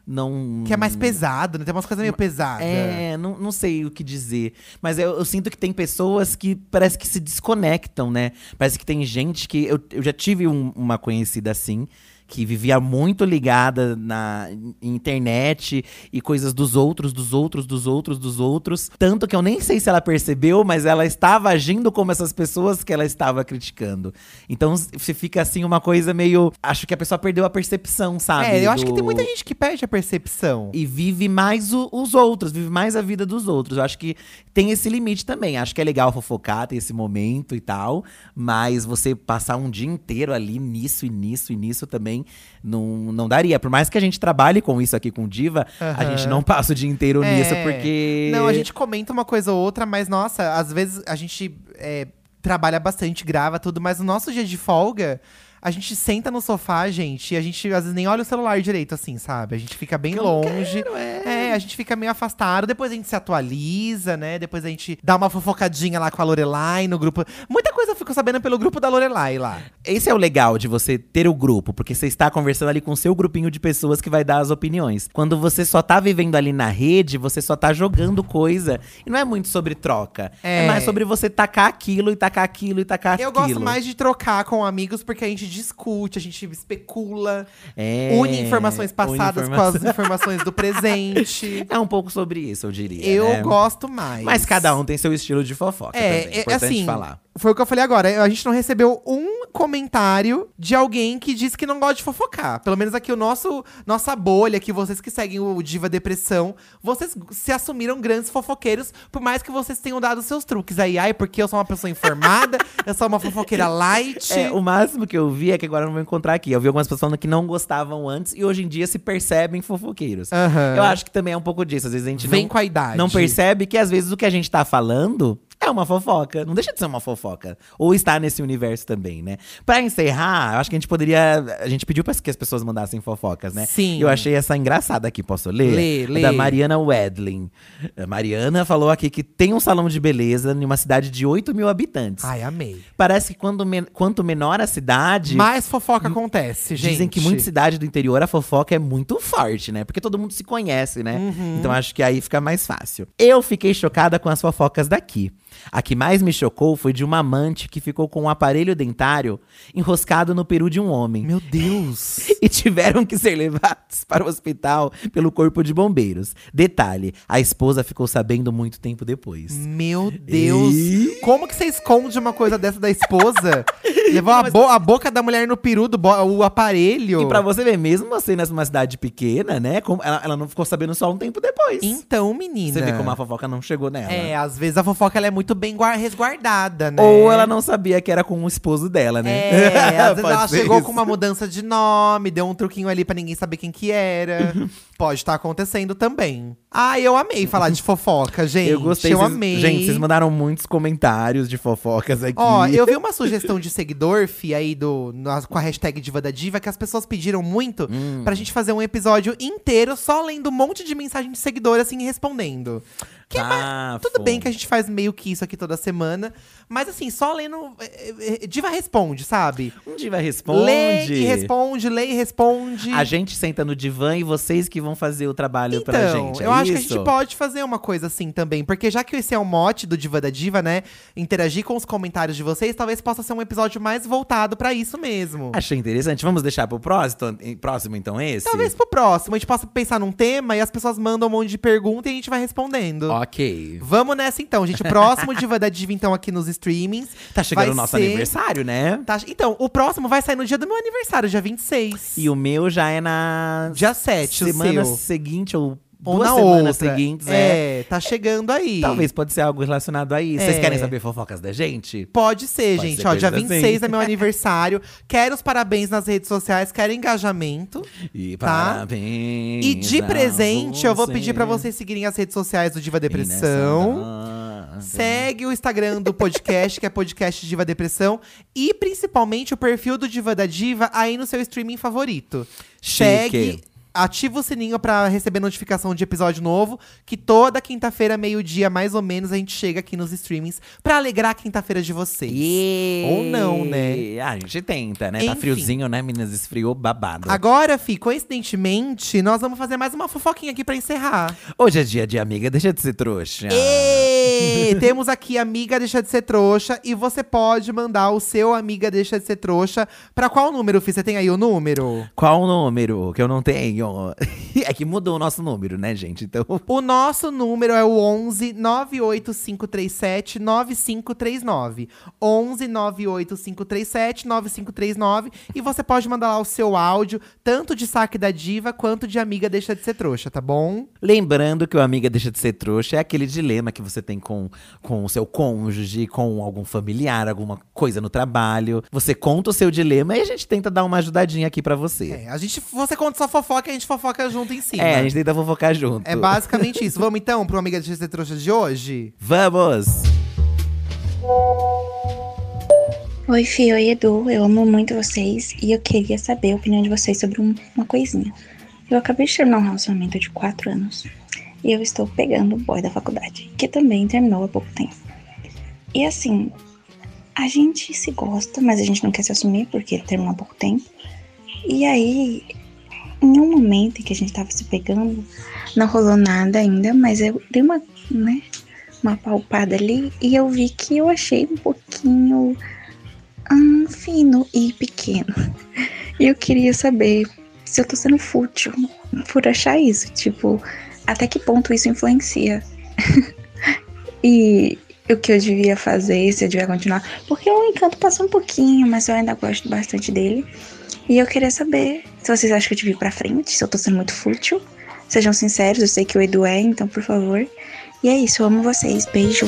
não. Que é mais pesado, né? Tem umas coisas meio pesadas. É, não, não sei o que dizer. Mas eu, eu sinto que tem pessoas que parece que se desconectam, né? Parece que tem gente que. Eu, eu já tive um- uma conhecida assim. Que vivia muito ligada na internet e coisas dos outros, dos outros, dos outros, dos outros. Tanto que eu nem sei se ela percebeu, mas ela estava agindo como essas pessoas que ela estava criticando. Então você fica assim, uma coisa meio. Acho que a pessoa perdeu a percepção, sabe? É, eu acho que tem do- muita gente que perde a percepção. e vive mais o- os outros, vive mais a vida dos outros. Eu acho que tem esse limite também. Acho que é legal fofocar, ter esse momento e tal. Mas você passar um dia inteiro ali nisso e nisso e nisso também não, não daria. Por mais que a gente trabalhe com isso aqui com Diva, a Aham. gente não passa o dia inteiro nisso É. porque. Não, a gente comenta uma coisa ou outra, mas nossa, às vezes a gente é, trabalha bastante, grava tudo, mas no nosso dia de folga. A gente senta no sofá, gente, e a gente às vezes nem olha o celular direito, assim, sabe? A gente fica bem Eu longe. quero, é. a gente fica meio afastado. Depois a gente se atualiza, né? Depois a gente dá uma fofocadinha lá com a Lorelai no grupo. Muita coisa eu fico sabendo pelo grupo da Lorelai lá. Esse é o legal de você ter o grupo, porque você está conversando ali com o seu grupinho de pessoas que vai dar as opiniões. Quando você só tá vivendo ali na rede, você só tá jogando coisa. E não é muito sobre troca. É, É. mais sobre você tacar aquilo e tacar aquilo e tacar Eu aquilo. gosto mais de trocar com amigos porque a gente discute, a gente especula, É, une informações passadas une com as informações do presente. *laughs* É um pouco sobre isso, eu diria. Eu né? gosto mais. Mas cada um tem seu estilo de fofoca É, também. é, Importante assim, falar. foi o que eu falei agora. A gente não recebeu um comentário de alguém que disse que não gosta de fofocar. Pelo menos aqui o nosso nossa bolha, que vocês que seguem o Diva Depressão, vocês se assumiram grandes fofoqueiros, por mais que vocês tenham dado seus truques aí. Ai, porque eu sou uma pessoa informada, eu sou uma fofoqueira light. É, o máximo que eu vi é que agora eu não vou encontrar aqui. Eu vi algumas pessoas falando que não gostavam antes e hoje em dia se percebem fofoqueiros. Aham. Eu acho que também é um pouco disso. Às vezes a gente Vem não, com a idade. não percebe que às vezes o que a gente tá falando é uma fofoca. Não deixa de ser uma fofoca. Ou está nesse universo também, né? Pra encerrar, eu acho que a gente poderia. A gente pediu pra que as pessoas mandassem fofocas, né? Sim. Eu achei essa engraçada aqui. Posso ler? Lê, É lê. Da Mariana Wedlin. A Mariana falou aqui que tem um salão de beleza em uma cidade de 8 mil habitantes. Ai, amei. Parece que quando men- quanto menor a cidade. Mais fofoca acontece, gente. Dizem que muita cidade do interior a fofoca é muito forte, né? Porque todo mundo se conhece, né? Uhum. Então acho que aí fica mais fácil. Eu fiquei chocada com as fofocas daqui. A que mais me chocou foi de uma amante que ficou com um aparelho dentário enroscado no peru de um homem. Meu Deus. *laughs* E tiveram que ser levados para o hospital pelo corpo de bombeiros. Detalhe: a esposa ficou sabendo muito tempo depois. Meu Deus. Ih. Como que você esconde uma coisa dessa da esposa? *laughs* Levou a, bo- a boca da mulher no peru, do o aparelho. E pra você ver, mesmo você numa cidade pequena, né? como- ela, ela não ficou sabendo só um tempo depois. Então, menina. Você vê como a fofoca não chegou nela. É, às vezes a fofoca ela é muito bem guar- resguardada, né? Ou ela não sabia que era com o esposo dela, né? É, *laughs* às vezes ela chegou isso. com uma mudança de nome, deu um truquinho ali pra ninguém saber quem que era. *laughs* Pode estar acontecendo também. Ah, eu amei falar de fofoca, gente. *laughs* Eu gostei. Eu vocês- amei. Gente, vocês mandaram muitos comentários de fofocas aqui. Ó, eu vi *laughs* uma sugestão de seguidor, fi, aí do, na- com a hashtag Diva da Diva, que as pessoas pediram muito Hum. pra gente fazer um episódio inteiro só lendo um monte de mensagem de seguidor, assim, respondendo. Que é ma- Bafo. Tudo bem que a gente faz meio que isso aqui toda semana, mas assim, só lendo. é, é, Diva responde, sabe? Um diva responde. Lê e responde, lê e responde. A gente senta no divã e vocês que vão fazer o trabalho Então, pra gente. é eu acho que a gente pode fazer uma coisa assim também. Porque já que esse é o mote do Diva da Diva, né? Interagir com os comentários de vocês, talvez possa ser um episódio mais voltado pra isso mesmo. Achei interessante. Vamos deixar pro próximo, próximo então, esse? Talvez pro próximo a gente possa pensar num tema e as pessoas mandam um monte de pergunta e a gente vai respondendo. Ok. Vamos nessa então, gente. O próximo *laughs* Diva da Diva, então, aqui nos streamings. Tá chegando o nosso ser- aniversário, né? Tá- então, o próximo vai sair no dia do meu aniversário, dia 26. E o meu já é na Dia 7, o semana seguinte ou, Ou duas na semanas outra. seguintes, é. É, tá chegando aí. Talvez pode ser algo relacionado a isso. Vocês É. querem saber fofocas da gente? Pode ser, Pode gente. ser Ó, dia coisa 26 assim. é meu aniversário. Quero os parabéns nas redes sociais, quero engajamento. E Tá. parabéns. E de presente, eu vou pedir pra vocês seguirem as redes sociais do Diva Depressão. Segue o Instagram do podcast, que é podcast Diva Depressão. E principalmente o perfil do Diva da Diva aí no seu streaming favorito. Chique. Segue ativa o sininho pra receber notificação de episódio novo, que toda quinta-feira, meio-dia, mais ou menos, a gente chega aqui nos streamings pra alegrar a quinta-feira de vocês. Ou não, né? Ah, a gente tenta, né? Tá Enfim. friozinho, né, meninas? Esfriou babado. Agora, Fi, coincidentemente, nós vamos fazer mais uma fofoquinha aqui pra encerrar. Hoje é dia de amiga, deixa de ser trouxa. *laughs* Temos aqui Amiga Deixa de Ser Trouxa. E você pode mandar o seu Amiga Deixa de Ser Trouxa pra qual número, Fi? Você tem aí o número? Qual número que eu não tenho? *laughs* é que mudou o nosso número, né, gente? Então, *laughs* O nosso número é o 11 98537 9539. 11 98537 9539. E você pode mandar lá o seu áudio, tanto de saque da diva quanto de amiga deixa de ser trouxa, tá bom? lembrando que o amiga deixa de ser trouxa é aquele dilema que você tem com, com o seu cônjuge, com algum familiar, alguma coisa no trabalho. Você conta o seu dilema e a gente tenta dar uma ajudadinha aqui pra você. É, a gente, você conta sua fofoca a gente fofoca junto em cima. É, a gente tenta fofocar junto. É basicamente isso. Vamos então pro Amiga de Trouxa de hoje? Vamos! Oi, Fio, oi, Edu. Eu amo muito vocês e eu queria saber a opinião de vocês sobre um- uma coisinha. Eu acabei de terminar um relacionamento de 4 anos e eu estou pegando o boy da faculdade, que também terminou há pouco tempo. E assim, a gente se gosta, mas a gente não quer se assumir porque ele terminou há pouco tempo. E aí, em um momento em que a gente tava se pegando, não rolou nada ainda, mas eu dei uma, né, uma palpada ali e eu vi que eu achei um pouquinho hum, fino e pequeno. E eu queria saber se eu tô sendo fútil por achar isso. Tipo, até que ponto isso influencia. *laughs* e o que eu devia fazer, se eu devia continuar. Porque o encanto passou um pouquinho, mas eu ainda gosto bastante dele. E eu queria saber se vocês acham que eu devia ir pra frente, se eu tô sendo muito fútil. Sejam sinceros, eu sei que o Edu é, então por favor. E é isso, eu amo vocês. Beijo.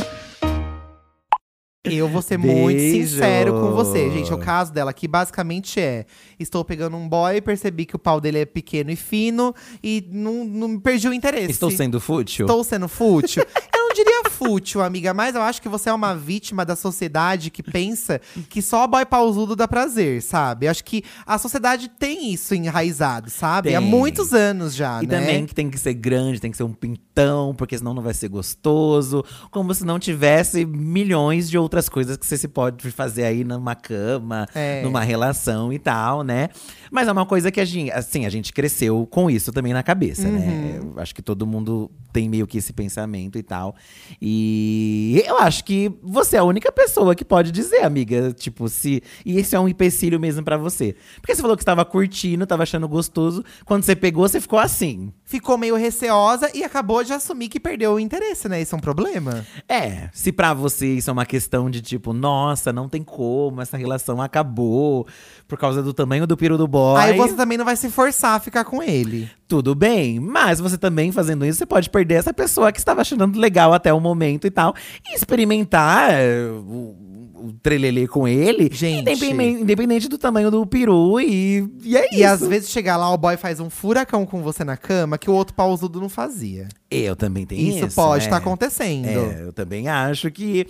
Eu vou ser muito Beijo. sincero com você, gente. O caso dela aqui basicamente é: estou pegando um boy, percebi que o pau dele é pequeno e fino e não, não perdi o interesse. Estou sendo fútil? Estou sendo fútil. *laughs* Não diria fútil, amiga, mas eu acho que você é uma vítima da sociedade que pensa que só boy pausudo dá prazer, sabe? Eu acho que a sociedade tem isso enraizado, sabe? Há Tem. muitos anos já, E né? também que tem que ser grande, tem que ser um pintão, porque senão não vai ser gostoso. Como se não tivesse milhões de outras coisas que você se pode fazer aí numa cama, É. numa relação e tal, né? Mas é uma coisa que a gente, assim, a gente cresceu com isso também na cabeça, né? Uhum. Eu acho que todo mundo tem meio que esse pensamento e tal. E eu acho que você é a única pessoa que pode dizer, amiga, tipo, se. E esse é um empecilho mesmo pra você. Porque você falou que estava curtindo, tava achando gostoso. Quando você pegou, você ficou assim. Ficou meio receosa e acabou de assumir que perdeu o interesse, né? Isso é um problema. É, se pra você isso é uma questão de tipo, nossa, não tem como, essa relação acabou por causa do tamanho do piro do boy. Aí você também não vai se forçar a ficar com ele. Tudo bem, mas você também fazendo isso, você pode perder essa pessoa que estava achando legal até o momento e tal. E experimentar é, o, o trelelê com ele, Gente. independente, independente do tamanho do peru. E, e é E isso. às vezes chegar lá, o boy faz um furacão com você na cama que o outro pausudo não fazia. Eu também tenho Isso, isso. pode é. estar acontecendo. É, eu também acho que,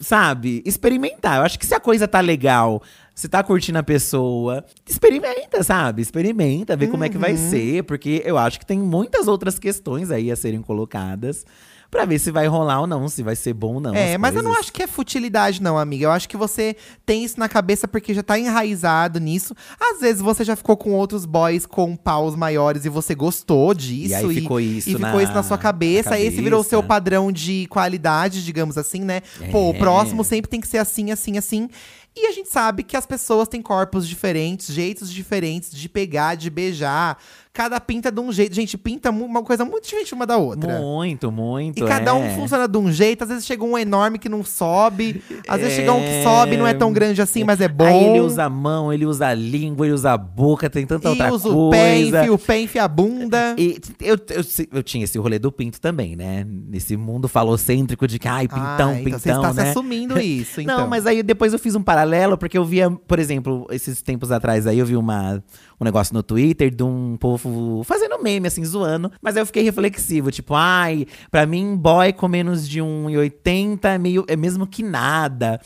sabe, experimentar. Eu acho que se a coisa tá legal, se tá curtindo a pessoa, experimenta, sabe? Experimenta, vê como é que Uhum. vai ser, porque eu acho que tem muitas outras questões aí a serem colocadas pra ver se vai rolar ou não, se vai ser bom ou não. É, as mas eu não coisas. acho que é futilidade, não, amiga. Eu acho que você tem isso na cabeça porque já tá enraizado nisso. Às vezes você já ficou com outros boys com paus maiores e você gostou disso. E aí ficou isso e ficou na- isso na sua cabeça. na Esse virou o seu cabeça. padrão de qualidade, digamos assim, né? Pô, o É. próximo sempre tem que ser assim, assim, assim. E a gente sabe que as pessoas têm corpos diferentes, jeitos diferentes de pegar, de beijar. Cada pinta de um jeito. Gente, pinta uma coisa muito diferente uma da outra. Muito, muito. E cada um é. funciona de um jeito, às vezes chega um enorme que não sobe, às vezes É. chega um que sobe, não é tão grande assim, mas é bom. Aí ele usa a mão, ele usa a língua, ele usa a boca, tem tanta e outra usa coisa. o pé, enfia o pé, enfia a bunda. E eu, eu, eu tinha esse rolê do pinto também, né? Nesse mundo falocêntrico de que, ai, pintão, ah, pintão, então você está se né? assumindo isso, *laughs* então. Não, mas aí depois eu fiz um paralelo, porque eu via, por exemplo, esses tempos atrás aí, eu vi uma, um negócio no Twitter de um povo fazendo meme, assim, zoando. Mas aí eu fiquei reflexivo, tipo, ai, pra mim, boy com menos de 1,80 é, meio, é mesmo que nada.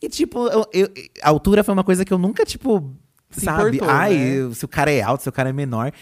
E, tipo, eu- eu- a altura foi uma coisa que eu nunca, tipo, Se sabe? importou, ai, né? se o cara é alto, se o cara é menor.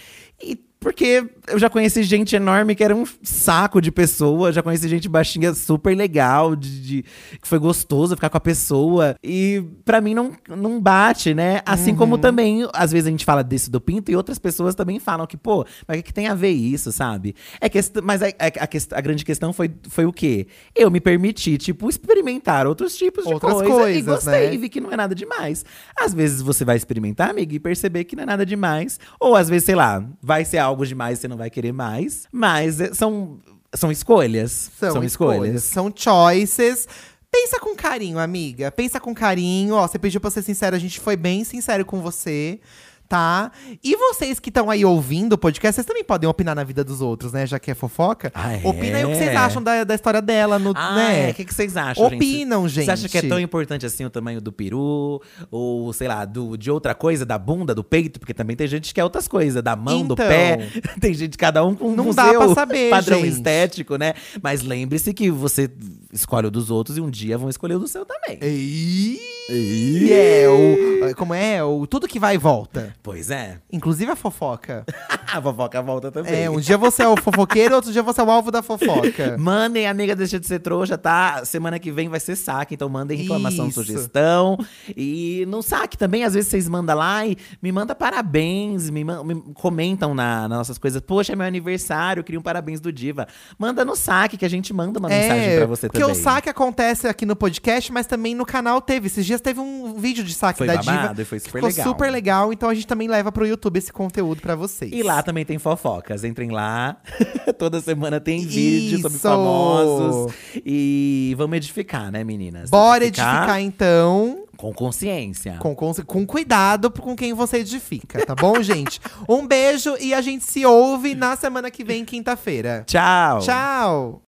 E Porque eu já conheci gente enorme que era um saco de pessoa, já conheci gente baixinha super legal, de, de- que foi gostoso ficar com a pessoa. E pra mim não, não bate, né? Assim Uhum. como também, às vezes a gente fala desse do Pinto e outras pessoas também falam que, pô, mas o que, que tem a ver isso, sabe? É quest- mas a, a, a grande questão foi, foi o quê? Eu me permiti, tipo, experimentar outros tipos de Outras coisa e coisas, gostei, né? vi que não é nada demais. Às vezes você vai experimentar, amiga, e perceber que não é nada demais. Ou às vezes, sei lá, vai ser algo demais, você não vai querer mais. Mas é, são, são escolhas. São, escolhas. São choices. Pensa com carinho, amiga. Pensa com carinho. Ó, você pediu pra ser sincero, a gente foi bem sincero com você. Tá? E vocês que estão aí ouvindo o podcast, vocês também podem opinar na vida dos outros, né? Já que é fofoca. Ah, é? Opina aí o que vocês acham da, da história dela, no, Ah, né? é. O que, que vocês acham, Opinam, gente. Você acha que é tão importante assim o tamanho do peru? Ou, sei lá, do, de outra coisa, da bunda, do peito? Porque também tem gente que quer outras coisas, da mão, do Então. pé. *laughs* tem gente, cada um com Não o dá seu pra saber, padrão gente. estético, né? Mas lembre-se que você escolhe o dos outros e um dia vão escolher o do seu também. E é, o, como é? O tudo que vai e volta. Pois é. Inclusive a fofoca. *laughs* A fofoca volta também. É, um dia você é o fofoqueiro, outro dia você é o alvo da fofoca. *laughs* Mandem, amiga, deixa de ser trouxa, tá? Semana que vem vai ser saque, então mandem reclamação, Isso. sugestão. E no saque também, às vezes vocês mandam lá e me manda parabéns, me, man- me comentam na, nas nossas coisas. Poxa, é meu aniversário, eu queria um parabéns do Diva. Manda no saque que a gente manda uma mensagem pra você É, porque também. o saque acontece aqui no podcast, mas também no canal teve. Esses dias teve um vídeo de saque Foi da Diva. e foi super Ficou legal. super legal, então a gente também leva pro YouTube esse conteúdo pra vocês. E lá também tem fofocas. Entrem lá. *laughs* Toda semana tem vídeo sobre Isso! famosos. E vamos edificar, né, meninas? Bora edificar então. Com consciência. Com, com, com cuidado com quem você edifica, tá bom, *laughs* gente? Um beijo e a gente se ouve na semana que vem, quinta-feira. Tchau. Tchau!